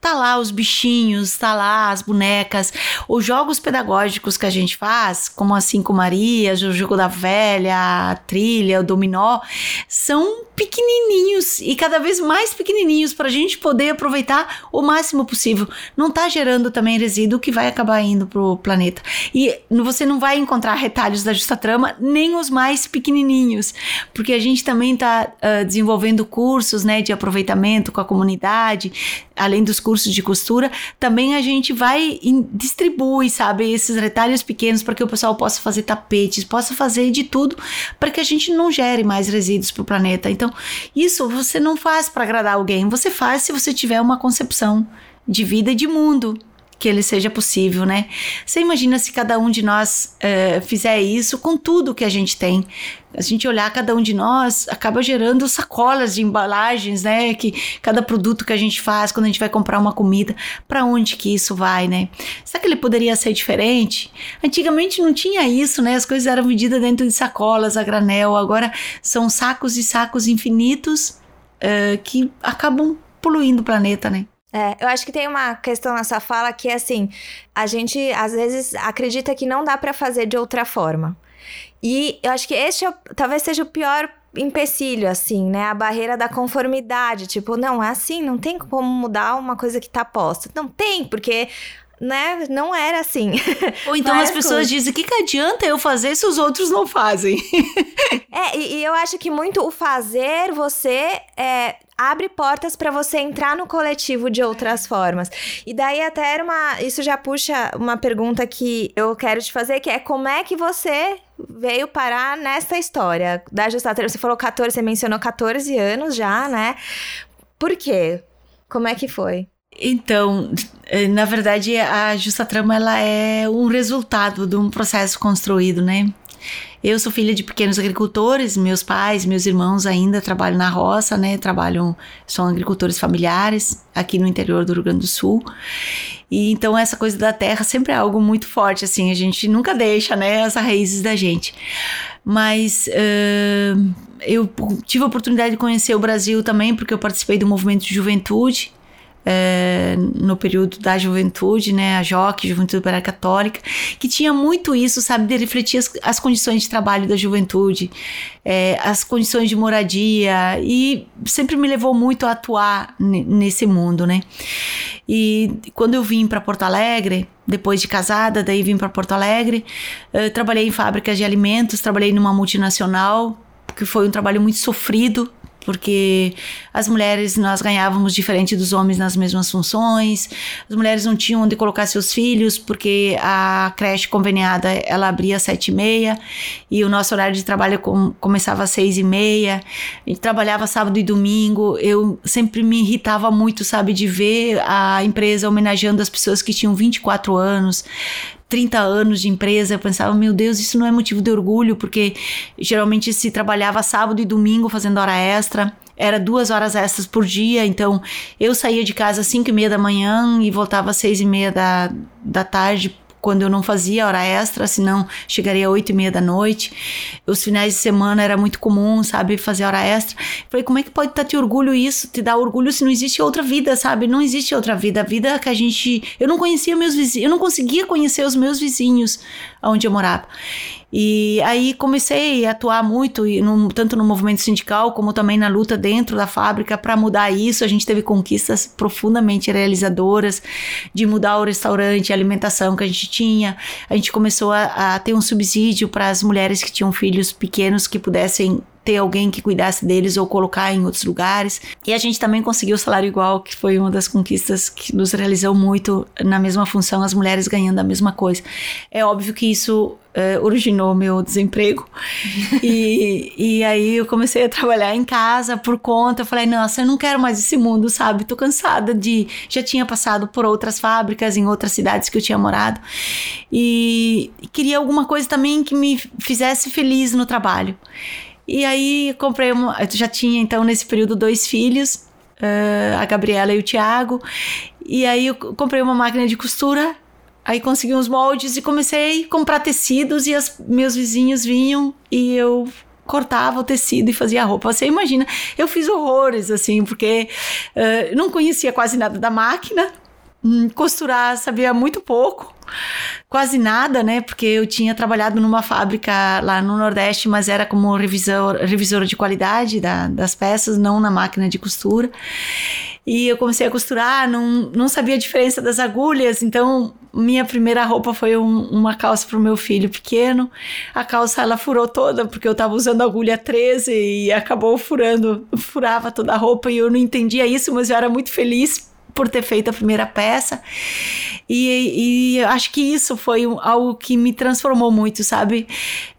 tá lá os bichinhos, tá lá as bonecas, os jogos pedagógicos que a gente faz, como a Cinco Marias, o jogo da velha, a trilha, o dominó, são pequenininhos e cada vez mais pequenininhos para a gente poder aproveitar o máximo possível. Não tá gerando também resíduo que vai acabar indo pro planeta. E você não vai encontrar retalhos da Justa Trama, nem os mais pequenininhos, porque a gente também tá uh, desenvolvendo cursos, né, de aproveitamento com a comunidade comunidade, além dos cursos de costura, também a gente vai e distribui, sabe, esses retalhos pequenos para que o pessoal possa fazer tapetes, possa fazer de tudo para que a gente não gere mais resíduos para o planeta. Então, isso você não faz para agradar alguém, você faz se você tiver uma concepção de vida e de mundo que ele seja possível, né? Você imagina se cada um de nós uh, fizer isso com tudo que a gente tem. A gente olhar cada um de nós acaba gerando sacolas de embalagens, né? Que cada produto que a gente faz quando a gente vai comprar uma comida, para onde que isso vai, né? Será que ele poderia ser diferente? Antigamente não tinha isso, né? As coisas eram vendidas dentro de sacolas a granel. Agora são sacos e sacos infinitos uh, que acabam poluindo o planeta, né? É, eu acho que tem uma questão nessa fala que é assim, a gente às vezes acredita que não dá para fazer de outra forma. E eu acho que este é, talvez seja o pior empecilho, assim, né? A barreira da conformidade. Tipo, não, é assim, não tem como mudar uma coisa que tá posta. Não tem, porque né, não era assim. Ou então as pessoas coisa. dizem, o que, que adianta eu fazer se os outros não fazem? é, e, e, eu acho que muito o fazer você é, abre portas para você entrar no coletivo de outras formas. E daí até era uma, isso já puxa uma pergunta que eu quero te fazer, que é como é que você veio parar nessa história da Justateira? Você falou 14, você mencionou 14 anos já, né? Por quê? Como é que foi? Então, eh, na verdade, a Justa Trama ela é um resultado de um processo construído, né? Eu sou filha de pequenos agricultores, meus pais, meus irmãos ainda trabalham na roça, né? Trabalham, são agricultores familiares aqui no interior do Rio Grande do Sul. E então essa coisa da terra sempre é algo muito forte, assim, a gente nunca deixa, né, as raízes da gente. Mas uh, eu tive a oportunidade de conhecer o Brasil também, porque eu participei do movimento de juventude é, no período da juventude, né, a JOC, Juventude Operária Católica, que tinha muito isso, sabe, de refletir as, as condições de trabalho da juventude, é, as condições de moradia, e sempre me levou muito a atuar nesse mundo, né. E quando eu vim para Porto Alegre, depois de casada, daí vim para Porto Alegre, trabalhei em fábricas de alimentos, trabalhei numa multinacional, que foi um trabalho muito sofrido, porque as mulheres nós ganhávamos diferente dos homens nas mesmas funções, as mulheres não tinham onde colocar seus filhos, porque a creche conveniada ela abria às sete e meia e o nosso horário de trabalho com, começava às seis e meia, gente trabalhava sábado e domingo, eu sempre me irritava muito, sabe, de ver a empresa homenageando as pessoas que tinham 24 anos, 30 anos de empresa, eu pensava, meu Deus, isso não é motivo de orgulho, porque geralmente se trabalhava sábado e domingo fazendo hora extra, era duas horas extras por dia, então eu saía de casa às 5 e meia da manhã e voltava às 6 e meia da, da tarde quando eu não fazia hora extra, senão chegaria às oito e meia da noite. Os finais de semana era muito comum, sabe, fazer hora extra. Falei, como é que pode estar te orgulho isso, te dar orgulho se não existe outra vida, sabe? Não existe outra vida. A vida que a gente. Eu não conhecia meus vizinhos, eu não conseguia conhecer os meus vizinhos onde eu morava. E aí comecei a atuar muito, tanto no movimento sindical como também na luta dentro da fábrica para mudar isso. A gente teve conquistas profundamente realizadoras de mudar o restaurante, a alimentação que a gente tinha. A gente começou a, a ter um subsídio para as mulheres que tinham filhos pequenos que pudessem ter alguém que cuidasse deles ou colocar em outros lugares. E a gente também conseguiu o salário igual, que foi uma das conquistas que nos realizou muito na mesma função, as mulheres ganhando a mesma coisa. É óbvio que isso uh, originou meu desemprego. e, e aí eu comecei a trabalhar em casa por conta. Eu falei, nossa, eu não quero mais esse mundo, sabe? Tô cansada de. Já tinha passado por outras fábricas em outras cidades que eu tinha morado. E, e queria alguma coisa também que me fizesse feliz no trabalho. E aí comprei uma. Eu já tinha então nesse período dois filhos, uh, a Gabriela e o Tiago. E aí eu comprei uma máquina de costura Aí consegui uns moldes e comecei a comprar tecidos e as, meus vizinhos vinham e eu cortava o tecido e fazia a roupa. Você imagina, eu fiz horrores assim, porque uh, não conhecia quase nada da máquina, costurar sabia muito pouco, quase nada, né? Porque eu tinha trabalhado numa fábrica lá no Nordeste, mas era como revisor, revisora de qualidade da, das peças, não na máquina de costura. E eu comecei a costurar, não, não sabia a diferença das agulhas, então minha primeira roupa foi um, uma calça para o meu filho pequeno. A calça ela furou toda porque eu estava usando agulha 13 e acabou furando, furava toda a roupa e eu não entendia isso, mas eu era muito feliz por ter feito a primeira peça. E, e acho que isso foi algo que me transformou muito, sabe?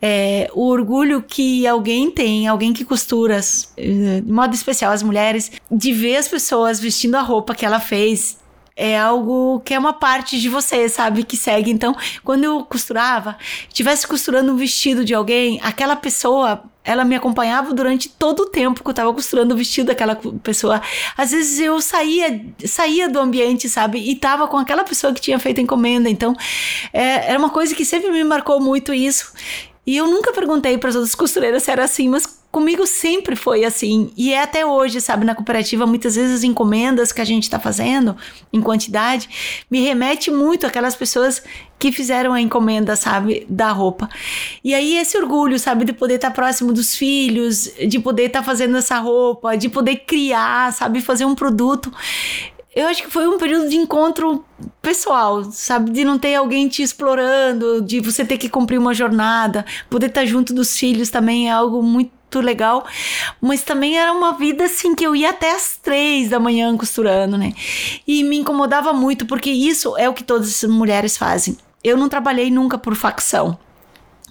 É, o orgulho que alguém tem, alguém que costura, de modo especial as mulheres, de ver as pessoas vestindo a roupa que ela fez, é algo que é uma parte de você, sabe? Que segue. Então, quando eu costurava, estivesse costurando um vestido de alguém, aquela pessoa ela me acompanhava durante todo o tempo que eu tava costurando o vestido daquela pessoa. Às vezes eu saía, saía do ambiente, sabe? E tava com aquela pessoa que tinha feito a encomenda. Então, é, era uma coisa que sempre me marcou muito isso. E eu nunca perguntei para as outras costureiras se era assim, mas comigo sempre foi assim. E é até hoje, sabe, na cooperativa, muitas vezes as encomendas que a gente está fazendo em quantidade me remete muito àquelas pessoas que fizeram a encomenda, sabe, da roupa. E aí esse orgulho, sabe, de poder estar tá próximo dos filhos, de poder estar tá fazendo essa roupa, de poder criar, sabe, fazer um produto eu acho que foi um período de encontro pessoal, sabe? De não ter alguém te explorando, de você ter que cumprir uma jornada, poder estar junto dos filhos também é algo muito legal, mas também era uma vida assim que eu ia até as três da manhã costurando, né? E me incomodava muito, porque isso é o que todas as mulheres fazem. Eu não trabalhei nunca por facção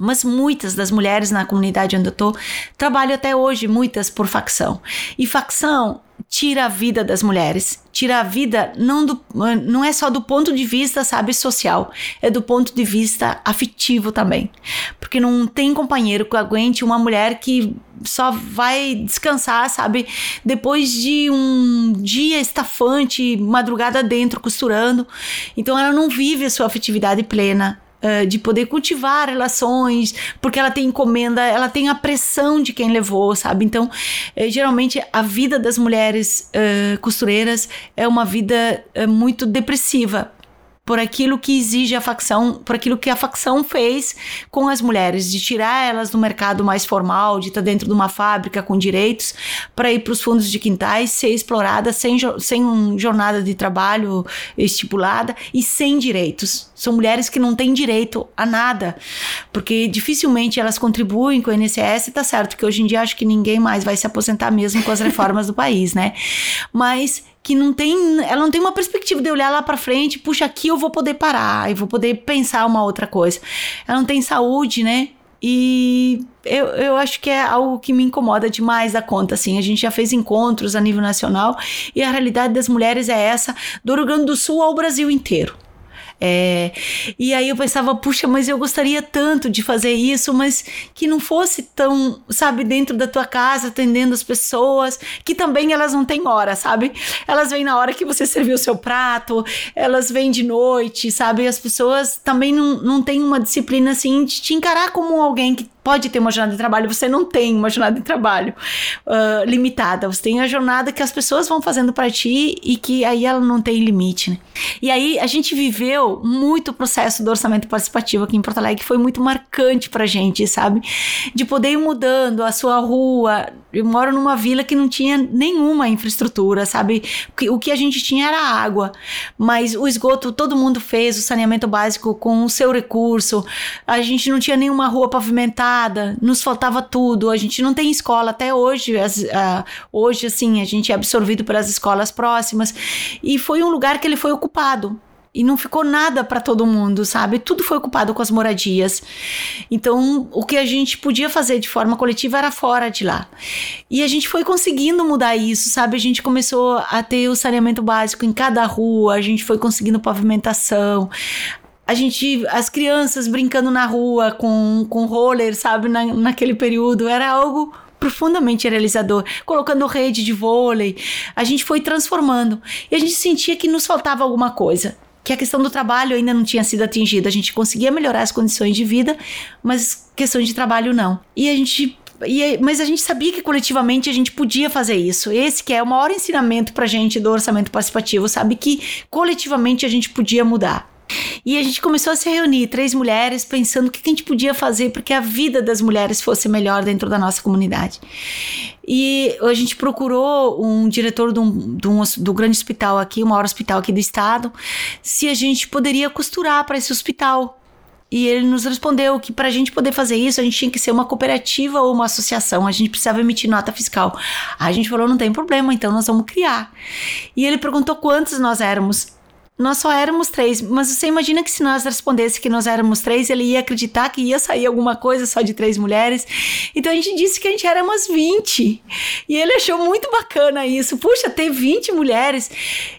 mas muitas das mulheres na comunidade onde eu tô trabalham até hoje, muitas por facção. E facção tira a vida das mulheres, tira a vida não, do, não é só do ponto de vista, sabe, social, é do ponto de vista afetivo também. Porque não tem companheiro que aguente uma mulher que só vai descansar, sabe, depois de um dia estafante, madrugada dentro costurando. Então ela não vive a sua afetividade plena de poder cultivar relações, porque ela tem encomenda, ela tem a pressão de quem levou, sabe? Então, uh, geralmente a vida das mulheres uh, costureiras é uma vida muito depressiva por aquilo que exige a facção, por aquilo que a facção fez com as mulheres, de tirar elas do mercado mais formal, de estar dentro de uma fábrica com direitos, para ir para os fundos de quintais, ser explorada sem, sem um jornada de trabalho estipulada e sem direitos. São mulheres que não têm direito a nada, porque dificilmente elas contribuem com o INSS, tá certo que hoje em dia acho que ninguém mais vai se aposentar mesmo com as reformas do país, né? Mas que não tem, ela não tem uma perspectiva de olhar lá para frente, puxa, aqui eu vou poder parar, e vou poder pensar uma outra coisa. Ela não tem saúde, né? E eu, eu acho que é algo que me incomoda demais da conta, assim. A gente já fez encontros a nível nacional e a realidade das mulheres é essa, do Rio Grande do Sul ao Brasil inteiro. É, e aí eu pensava, puxa, mas eu gostaria tanto de fazer isso, mas que não fosse tão, sabe, dentro da tua casa, atendendo as pessoas, que também elas não têm hora, sabe? Elas vêm na hora que você serviu o seu prato, elas vêm de noite, sabe? As pessoas também não, não têm uma disciplina assim de te encarar como alguém que pode ter uma jornada de trabalho, você não tem uma jornada de trabalho uh, limitada. Você tem a jornada que as pessoas vão fazendo para ti e que aí ela não tem limite, né? E aí a gente viveu muito o processo do orçamento participativo aqui em Porto Alegre, que foi muito marcante pra gente, sabe? De poder ir mudando a sua rua. Eu moro numa vila que não tinha nenhuma infraestrutura, sabe? O que a gente tinha era água, mas o esgoto todo mundo fez, o saneamento básico com o seu recurso. A gente não tinha nenhuma rua pavimentada nada, nos faltava tudo. A gente não tem escola até hoje. As, uh, hoje, assim, a gente é absorvido pelas escolas próximas. E foi um lugar que ele foi ocupado e não ficou nada para todo mundo, sabe? Tudo foi ocupado com as moradias. Então, o que a gente podia fazer de forma coletiva era fora de lá. E a gente foi conseguindo mudar isso, sabe? A gente começou a ter o saneamento básico em cada rua, a gente foi conseguindo pavimentação, a gente, as crianças brincando na rua com, com roller, sabe, na, naquele período, era algo profundamente realizador, colocando rede de vôlei. A gente foi transformando e a gente sentia que nos faltava alguma coisa. Que a questão do trabalho ainda não tinha sido atingida. A gente conseguia melhorar as condições de vida, mas questões de trabalho não. E a gente e, mas a gente sabia que coletivamente a gente podia fazer isso. Esse que é o maior ensinamento pra gente do orçamento participativo, sabe? Que coletivamente a gente podia mudar. E a gente começou a se reunir, três mulheres, pensando o que a gente podia fazer para que a vida das mulheres fosse melhor dentro da nossa comunidade. E a gente procurou um diretor de um, do grande hospital aqui, o maior hospital aqui do estado, se a gente poderia costurar para esse hospital. E ele nos respondeu que para a gente poder fazer isso, a gente tinha que ser uma cooperativa ou uma associação, a gente precisava emitir nota fiscal. A gente falou: não tem problema, então nós vamos criar. E ele perguntou quantos nós éramos nós só éramos três. Mas você imagina que se nós respondesse que nós éramos três, ele ia acreditar que ia sair alguma coisa só de três mulheres. Então a gente disse que a gente era umas 20. E ele achou muito bacana isso. Puxa, ter 20 mulheres.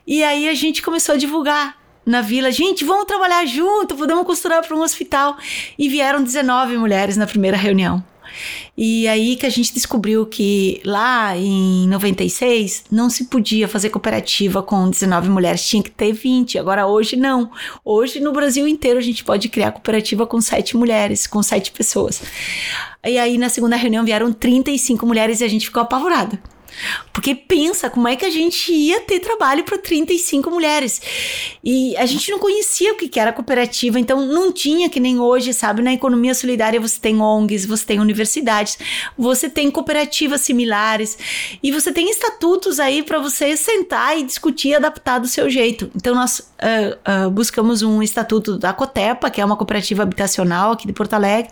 E aí a gente começou a divulgar na vila, gente, vamos trabalhar junto, podemos costurar para um hospital. E vieram 19 mulheres na primeira reunião. E aí que a gente descobriu que lá em 96 não se podia fazer cooperativa com 19 mulheres, tinha que ter 20. Agora hoje não. Hoje no Brasil inteiro a gente pode criar cooperativa com 7 mulheres, com 7 pessoas. E aí na segunda reunião vieram 35 mulheres e a gente ficou apavorada. Porque pensa como é que a gente ia ter trabalho para 35 mulheres. E a gente não conhecia o que era cooperativa, então não tinha que nem hoje, sabe? Na economia solidária você tem ONGs, você tem universidades, você tem cooperativas similares e você tem estatutos aí para você sentar e discutir adaptar do seu jeito. Então nós uh, uh, buscamos um estatuto da Cotepa, que é uma cooperativa habitacional aqui de Porto Alegre,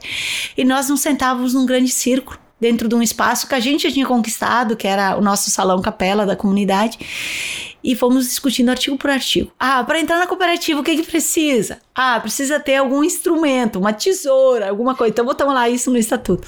e nós nos sentávamos num grande círculo dentro de um espaço que a gente tinha conquistado, que era o nosso salão capela da comunidade, e fomos discutindo artigo por artigo. Ah, para entrar na cooperativa, o que que precisa? Ah, precisa ter algum instrumento, uma tesoura, alguma coisa. Então botamos lá isso no estatuto.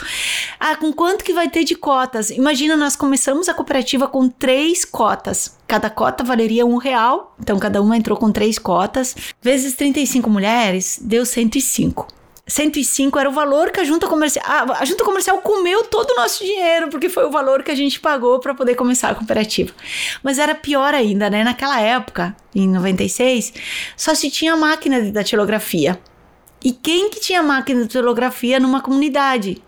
Ah, com quanto que vai ter de cotas? Imagina, nós começamos a cooperativa com três cotas. Cada cota valeria um real, então cada uma entrou com três cotas. Vezes 35 mulheres, deu 105. 105 era o valor que a junta comercial. A, junta comercial comeu todo o nosso dinheiro, porque foi o valor que a gente pagou para poder começar a cooperativa. Mas era pior ainda, né? Naquela época, em 96, só se tinha máquina de datilografia. E quem que tinha máquina de datilografia numa comunidade?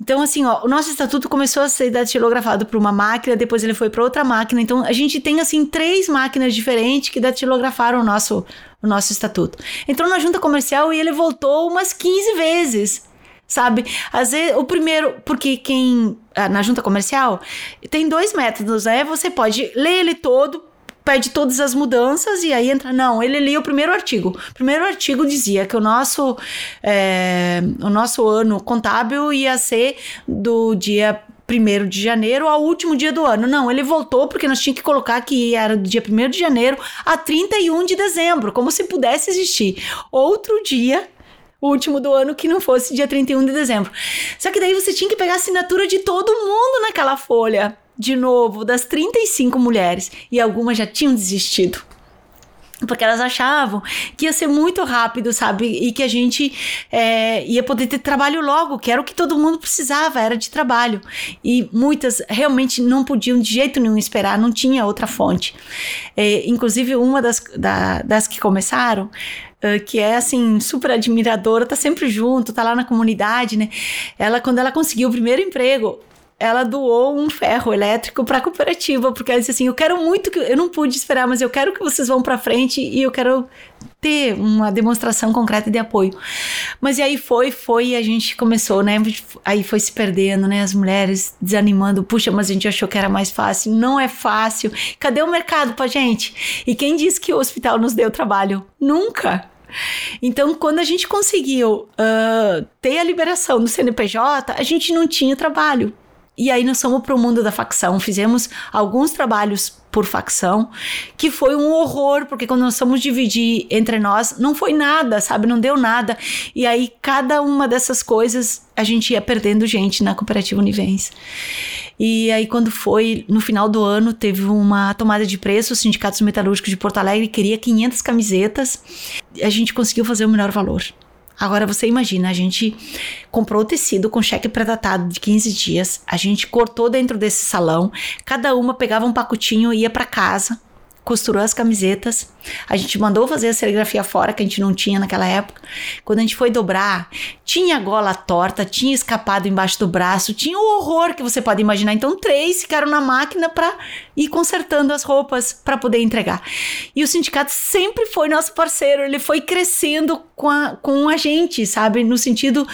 Então, assim, ó, o nosso estatuto começou a ser datilografado por uma máquina, depois ele foi para outra máquina. Então, a gente tem, assim, três máquinas diferentes que datilografaram o nosso, o nosso estatuto. Entrou na junta comercial e ele voltou umas 15 vezes sabe? Às vezes, o primeiro, porque quem ah, na junta comercial tem dois métodos, né? Você pode ler ele todo, pede todas as mudanças e aí entra. Não, ele lia o primeiro artigo. O primeiro artigo dizia que o nosso, é, o nosso ano contábil ia ser do dia 1 de janeiro ao último dia do ano. Não, ele voltou porque nós tínhamos que colocar que era do dia 1 de janeiro a 31 de dezembro, como se pudesse existir outro dia o último do ano que não fosse dia 31 de dezembro. Só que daí você tinha que pegar a assinatura de todo mundo naquela folha de novo, das 35 mulheres, e algumas já tinham desistido. Porque elas achavam que ia ser muito rápido, sabe? E que a gente é, ia poder ter trabalho logo, que era o que todo mundo precisava, era de trabalho. E muitas realmente não podiam de jeito nenhum esperar, não tinha outra fonte. É, inclusive, uma das, da, das que começaram, Uh, que é assim, super admiradora, tá sempre junto, tá lá na comunidade, né? Ela, quando ela conseguiu o primeiro emprego, ela doou um ferro elétrico para a cooperativa, porque ela disse assim: Eu quero muito que. Eu não pude esperar, mas eu quero que vocês vão para frente e eu quero ter uma demonstração concreta de apoio. Mas e aí foi, foi, e a gente começou, né? Aí foi se perdendo, né? As mulheres desanimando. Puxa, mas a gente achou que era mais fácil. Não é fácil. Cadê o mercado pra gente? E quem disse que o hospital nos deu trabalho? Nunca. Então, quando a gente conseguiu uh, ter a liberação do CNPJ, a gente não tinha trabalho. E aí nós fomos para o mundo da facção, fizemos alguns trabalhos por facção, que foi um horror, porque quando nós fomos dividir entre nós, não foi nada, sabe? Não deu nada. E aí cada uma dessas coisas a gente ia perdendo gente na cooperativa Univens. E aí quando foi no final do ano, teve uma tomada de preço, o Sindicato Metalúrgicos de Porto Alegre queria 500 camisetas, e a gente conseguiu fazer o melhor valor. Agora você imagina, a gente comprou o tecido com cheque pré-datado de 15 dias, a gente cortou dentro desse salão, cada uma pegava um pacotinho e ia para casa costurou as camisetas. A gente mandou fazer a serigrafia fora, que a gente não tinha naquela época. Quando a gente foi dobrar, tinha gola torta, tinha escapado embaixo do braço, tinha o horror que você pode imaginar. Então, três ficaram na máquina para ir consertando as roupas para poder entregar. E o sindicato sempre foi nosso parceiro, ele foi crescendo com a, com a gente, sabe? No sentido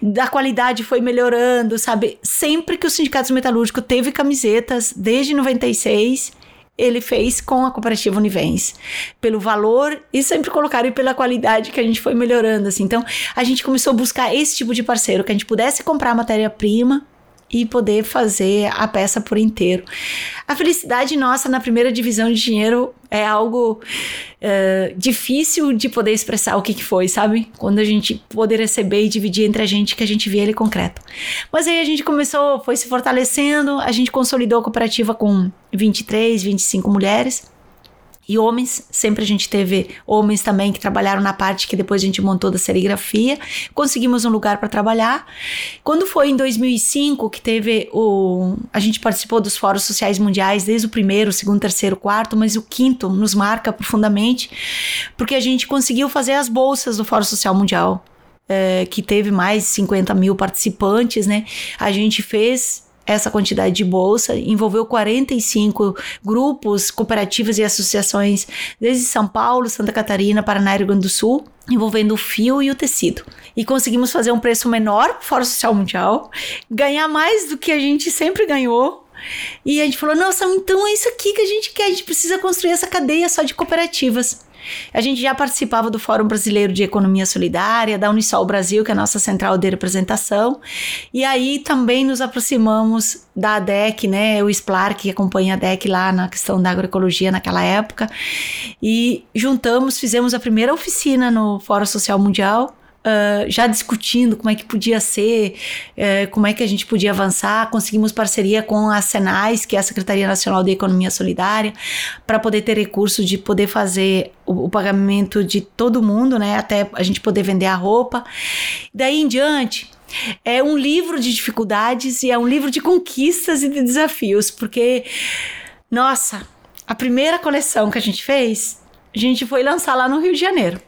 da qualidade foi melhorando, sabe? Sempre que o Sindicato Metalúrgico teve camisetas, desde 96, ele fez com a cooperativa Univens, pelo valor e sempre colocaram e pela qualidade que a gente foi melhorando assim. Então, a gente começou a buscar esse tipo de parceiro que a gente pudesse comprar matéria-prima e poder fazer a peça por inteiro. A felicidade nossa na primeira divisão de dinheiro é algo uh, difícil de poder expressar o que, que foi, sabe? Quando a gente poder receber e dividir entre a gente, que a gente vê ele concreto. Mas aí a gente começou, foi se fortalecendo, a gente consolidou a cooperativa com 23, 25 mulheres e homens. Sempre a gente teve homens também que trabalharam na parte que depois a gente montou da serigrafia. Conseguimos um lugar para trabalhar. Quando foi em 2005 que teve o. A gente participou dos Fóruns Sociais Mundiais, desde o primeiro, segundo, terceiro, quarto, mas o quinto nos marca profundamente, porque a gente conseguiu fazer as bolsas do Fórum Social Mundial. É, que teve mais de 50 mil participantes, né? A gente fez essa quantidade de bolsa, envolveu 45 grupos, cooperativas e associações, desde São Paulo, Santa Catarina, Paraná e Rio Grande do Sul, envolvendo o fio e o tecido. E conseguimos fazer um preço menor fora social mundial, ganhar mais do que a gente sempre ganhou. E a gente falou: nossa, então é isso aqui que a gente quer, a gente precisa construir essa cadeia só de cooperativas. A gente já participava do Fórum Brasileiro de Economia Solidária, da Unisol Brasil, que é a nossa central de representação, e aí também nos aproximamos da ADEC, né, o SPLAR, que acompanha a ADEC lá na questão da agroecologia naquela época, e juntamos, fizemos a primeira oficina no Fórum Social Mundial, Uh, já discutindo como é que podia ser, uh, como é que a gente podia avançar. Conseguimos parceria com a Senais, que é a Secretaria Nacional de Economia Solidária, para poder ter recursos de poder fazer o, o, pagamento de todo mundo, né? Até a gente poder vender a roupa. Daí em diante. É um livro de dificuldades e é um livro de conquistas e de desafios, porque, nossa, a primeira coleção que a gente fez, a gente foi lançar lá no Rio de Janeiro.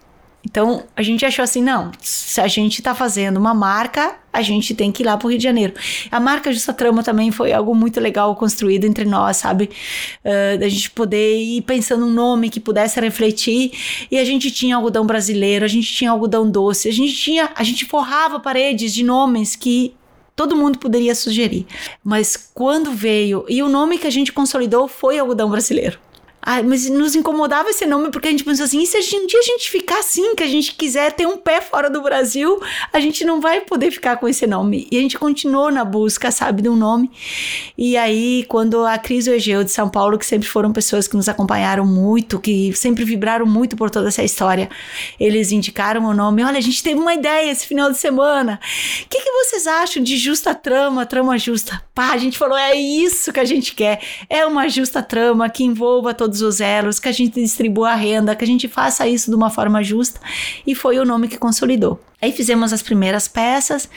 Então a gente achou assim: não, se a gente está fazendo uma marca, a gente tem que ir lá para o Rio de Janeiro. A marca Justa Trama também foi algo muito legal construído entre nós, sabe? Uh, da gente poder ir pensando um nome que pudesse refletir. E a gente tinha algodão brasileiro, a gente tinha algodão doce, a gente tinha, a gente forrava paredes de nomes que todo mundo poderia sugerir. Mas quando veio, e o nome que a gente consolidou foi algodão brasileiro. Ah, mas nos incomodava esse nome porque a gente pensou assim: e se um dia a gente ficar assim, que a gente quiser ter um pé fora do Brasil, a gente não vai poder ficar com esse nome. E a gente continuou na busca, sabe, de um nome. E aí, quando a Cris e o Egeu de São Paulo, que sempre foram pessoas que nos acompanharam muito, que sempre vibraram muito por toda essa história, eles indicaram o nome. Olha, a gente teve uma ideia esse final de semana. O que, que vocês acham de justa trama, trama justa? Pá, a gente falou: é isso que a gente quer. É uma justa trama que envolva todos todos os elos, que a gente distribua a renda, que a gente faça isso de uma forma justa. E foi o nome que consolidou. Aí fizemos as primeiras peças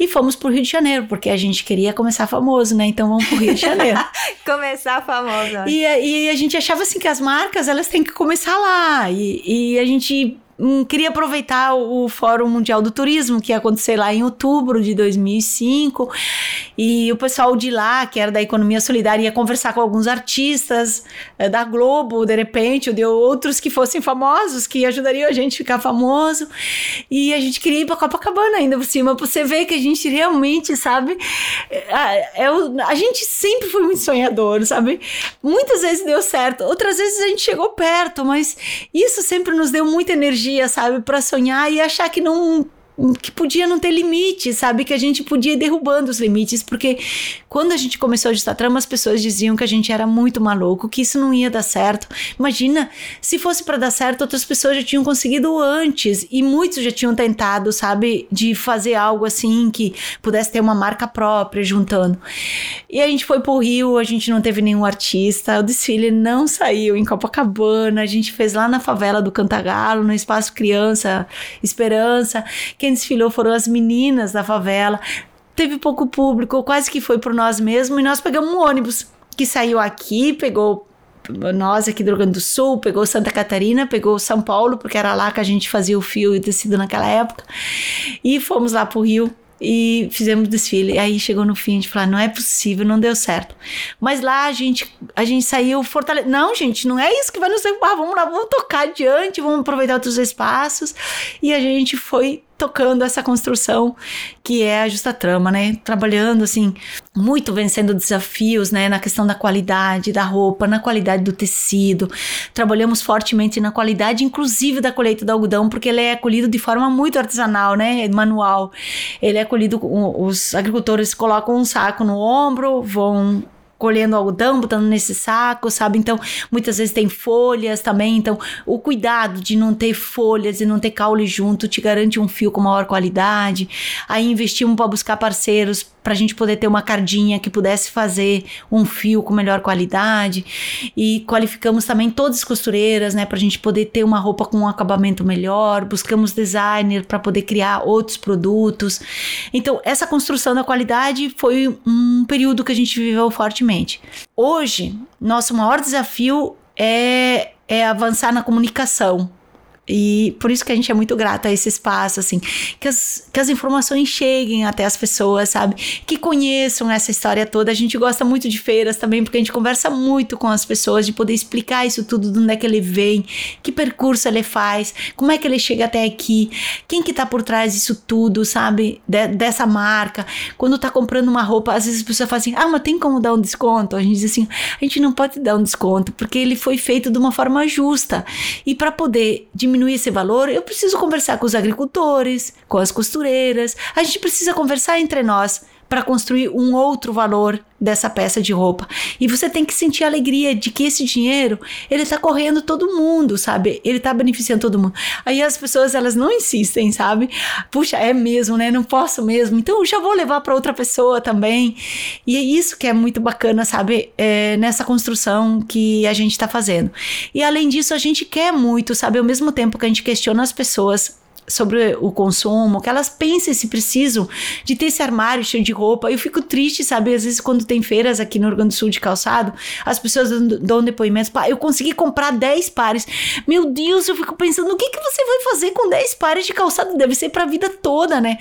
e fomos para o Rio de Janeiro, porque a gente queria começar famoso, né? Então vamos para o Rio de Janeiro. começar famoso. E, e, a gente achava assim que as marcas elas têm que começar lá. E, e a gente queria aproveitar o Fórum Mundial do Turismo, que ia acontecer lá em outubro de 2005, e o pessoal de lá, que era da economia solidária, ia conversar com alguns artistas é, da Globo, de repente, ou de outros que fossem famosos, que ajudariam a gente a ficar famoso. E a gente queria ir para Copacabana ainda por cima, para você ver que a gente realmente, sabe, é, é, a gente sempre foi muito sonhador, sabe? Muitas vezes deu certo, outras vezes a gente chegou perto, mas isso sempre nos deu muita energia energia, sabe, para sonhar e achar que não que podia não ter limite, sabe? Que a gente podia ir derrubando os limites, porque quando a gente começou a ajustar trama, as pessoas diziam que a gente era muito maluco, que isso não ia dar certo. Imagina, se fosse para dar certo, outras pessoas já tinham conseguido antes e muitos já tinham tentado, sabe, de fazer algo assim que pudesse ter uma marca própria juntando. E a gente foi pro Rio, a gente não teve nenhum artista, o desfile não saiu em Copacabana, a gente fez lá na favela do Cantagalo, no espaço Criança Esperança quem desfilou foram as meninas da favela. Teve pouco público, quase que foi por nós mesmos, e nós pegamos um ônibus que saiu aqui, pegou nós aqui do Rio Grande do Sul, pegou Santa Catarina, pegou São Paulo, porque era lá que a gente fazia o fio e tecido naquela época, e fomos lá pro Rio e fizemos desfile. E aí chegou no fim, gente falou: ah, não é possível, não deu certo. Mas lá a gente, a gente saiu fortalecido. Não, gente, não é isso que vai nos derrubar. Vamos lá, vamos tocar adiante, vamos aproveitar outros espaços. E a gente foi tocando essa construção que é a Justa Trama, né? Trabalhando assim, muito vencendo desafios, né, na questão da qualidade da roupa, na qualidade do tecido. Trabalhamos fortemente na qualidade inclusive da colheita do algodão, porque ele é colhido de forma muito artesanal, né, manual. Ele é colhido os agricultores colocam um saco no ombro, vão colhendo algodão, botando nesse saco, sabe? Então, muitas vezes tem folhas também. Então, o cuidado de não ter folhas e não ter caule junto te garante um fio com maior qualidade. Aí investimos para buscar parceiros para a gente poder ter uma cardinha que pudesse fazer um fio com melhor qualidade. E qualificamos também todas as costureiras, né, para a gente poder ter uma roupa com um acabamento melhor. Buscamos designer para poder criar outros produtos. Então, essa construção da qualidade foi um período que a gente viveu fortemente. Hoje, nosso maior desafio é, é avançar na comunicação e por isso que a gente é muito grata a esse espaço, assim, que as, que as informações cheguem até as pessoas, sabe? Que conheçam essa história toda. A gente gosta muito de feiras também, porque a gente conversa muito com as pessoas, de poder explicar isso tudo, de onde é que ele vem, que percurso ele faz, como é que ele chega até aqui, quem que tá por trás disso tudo, sabe? De, dessa marca. Quando tá comprando uma roupa, às vezes a pessoa fala assim, ah, mas tem como dar um desconto? A gente diz assim, a gente não pode dar um desconto, porque ele foi feito de uma forma justa. E para poder diminuir diminuir esse valor, eu preciso conversar com os agricultores, com as costureiras. A gente precisa conversar entre nós para construir um outro valor dessa peça de roupa. E você tem que sentir a alegria de que esse dinheiro, ele está correndo todo mundo, sabe? Ele está beneficiando todo mundo. Aí as pessoas, elas não insistem, sabe? Puxa, é mesmo, né? Não posso mesmo. Então eu já vou levar para outra pessoa também. E é isso que é muito bacana, sabe? É nessa construção que a gente está fazendo. E além disso, a gente quer muito, sabe? Ao mesmo tempo que a gente questiona as pessoas sobre o consumo, que elas pensem se precisam de ter esse armário cheio de roupa. Eu fico triste, sabe? Às vezes, quando tem feiras aqui no Rio Grande do Sul de calçado, as pessoas dão depoimentos. Eu consegui comprar 10 pares. Meu Deus, eu fico pensando, o que, que você vai fazer com 10 pares de calçado? Deve ser para a vida toda, né?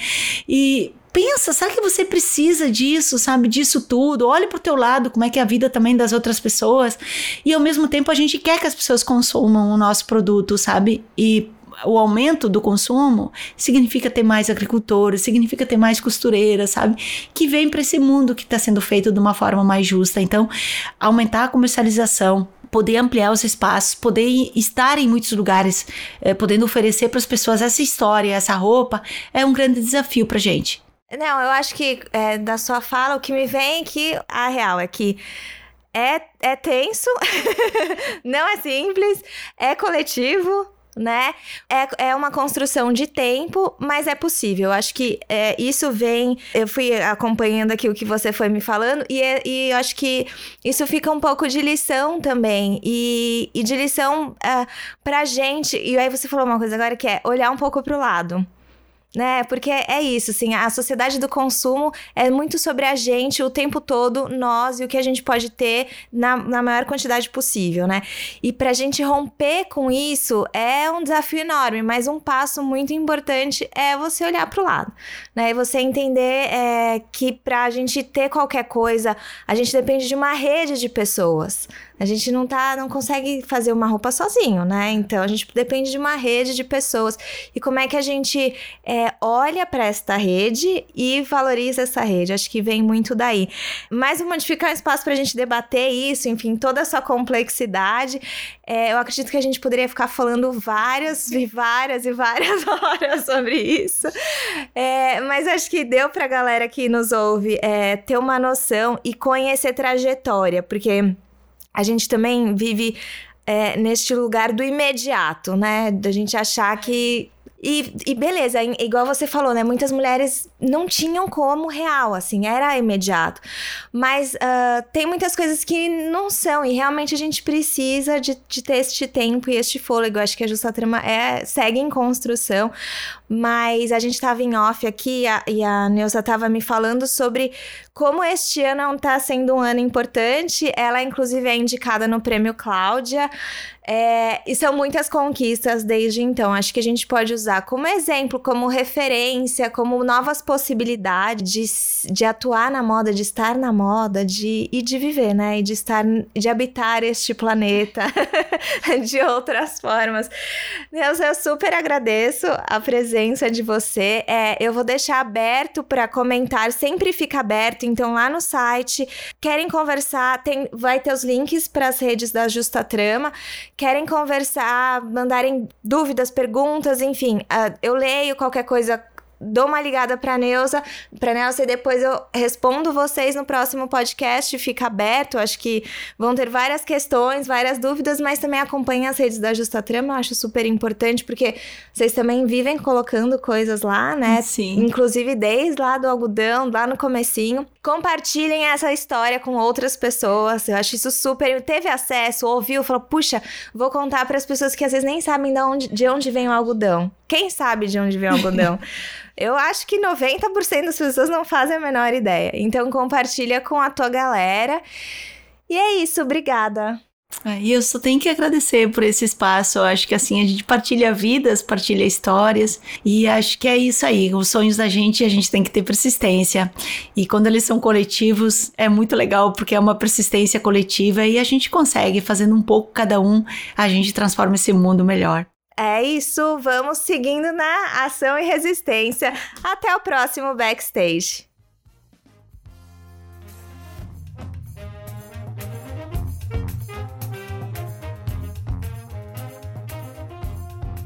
E pensa, será que você precisa disso, sabe, disso tudo? Olhe pro teu lado, como é que é a vida também das outras pessoas. E ao mesmo tempo a gente quer que as pessoas consumam o nosso produto, sabe? E o aumento do consumo significa ter mais agricultores, significa ter mais costureiras, sabe? Que vem para esse mundo que está sendo feito de uma forma mais justa. Então, aumentar a comercialização, poder ampliar os espaços, poder estar em muitos lugares, é, podendo oferecer para as pessoas essa história, essa roupa, é um grande desafio para gente. Não, eu acho que é, da sua fala, o que me vem aqui, a real é que é, é tenso, não é simples, é coletivo, né? É, é uma construção de tempo, mas é possível. Acho que é, isso vem. Eu fui acompanhando aqui o que você foi me falando, e, é, e acho que isso fica um pouco de lição também. E, e de lição é, pra gente. E aí você falou uma coisa agora que é olhar um pouco pro lado né? Porque é isso, assim, a sociedade do consumo é muito sobre a gente o tempo todo, nós e o que a gente pode ter na, na maior quantidade possível, né? E pra gente romper com isso é um desafio enorme, mas um passo muito importante é você olhar pro lado, né? E você entender é, que pra gente ter qualquer coisa, a gente depende de uma rede de pessoas. A gente não tá, não consegue fazer uma roupa sozinho, né? Então a gente depende de uma rede de pessoas. E como é que a gente é, olha para esta rede e valoriza essa rede? Acho que vem muito daí. Mas vou modificar um espaço para a gente debater isso, enfim, toda essa complexidade. É, eu acredito que a gente poderia ficar falando várias e várias e várias horas sobre isso. É, mas acho que deu para a galera que nos ouve é, ter uma noção e conhecer trajetória, porque a gente também vive é, neste lugar do imediato, né? Da gente achar que. E, e beleza, igual você falou, né? Muitas mulheres não tinham como real, assim, era imediato. Mas uh, tem muitas coisas que não são, e realmente a gente precisa de, de ter este tempo e este fôlego. Acho que a Justa Trama é, segue em construção, mas a gente estava em off aqui a, e a Neuza estava me falando sobre como este ano está sendo um ano importante. Ela, inclusive, é indicada no Prêmio Cláudia. É, e são muitas conquistas desde então. Acho que a gente pode usar como exemplo, como referência, como novas possibilidades de, de atuar na moda, de estar na moda, de, e de viver, né? E de estar, de habitar este planeta de outras formas. Deus, eu super agradeço a presença presença de você. É, eu vou deixar aberto para comentar, sempre fica aberto. Então, lá no site, querem conversar, tem, vai ter os links para as redes da Justa Trama. Querem conversar, mandarem dúvidas, perguntas, enfim. Uh, eu leio qualquer coisa dou uma ligada pra Neuza, pra Neuza e depois eu respondo vocês no próximo podcast, fica aberto, acho que vão ter várias questões, várias dúvidas, mas também acompanhem as redes da Justa Trama, eu acho super importante, porque vocês também vivem colocando coisas lá, né? Sim. Inclusive desde lá do algodão, lá no comecinho. Compartilhem essa história com outras pessoas, eu acho isso super... Teve acesso, ouviu, falou, puxa, vou contar para as pessoas que às vezes nem sabem de onde, de onde vem o algodão. Quem sabe de onde vem o algodão? Eu acho que 90% das pessoas não fazem a menor ideia. Então compartilha com a tua galera. E é isso, obrigada. É, e eu só tenho que agradecer por esse espaço. Eu acho que assim a gente partilha vidas, partilha histórias e acho que é isso aí. Os sonhos da gente a gente tem que ter persistência. E quando eles são coletivos é muito legal porque é uma persistência coletiva e a gente consegue fazendo um pouco cada um, a gente transforma esse mundo melhor. É isso, vamos seguindo na ação e resistência. Até o próximo backstage.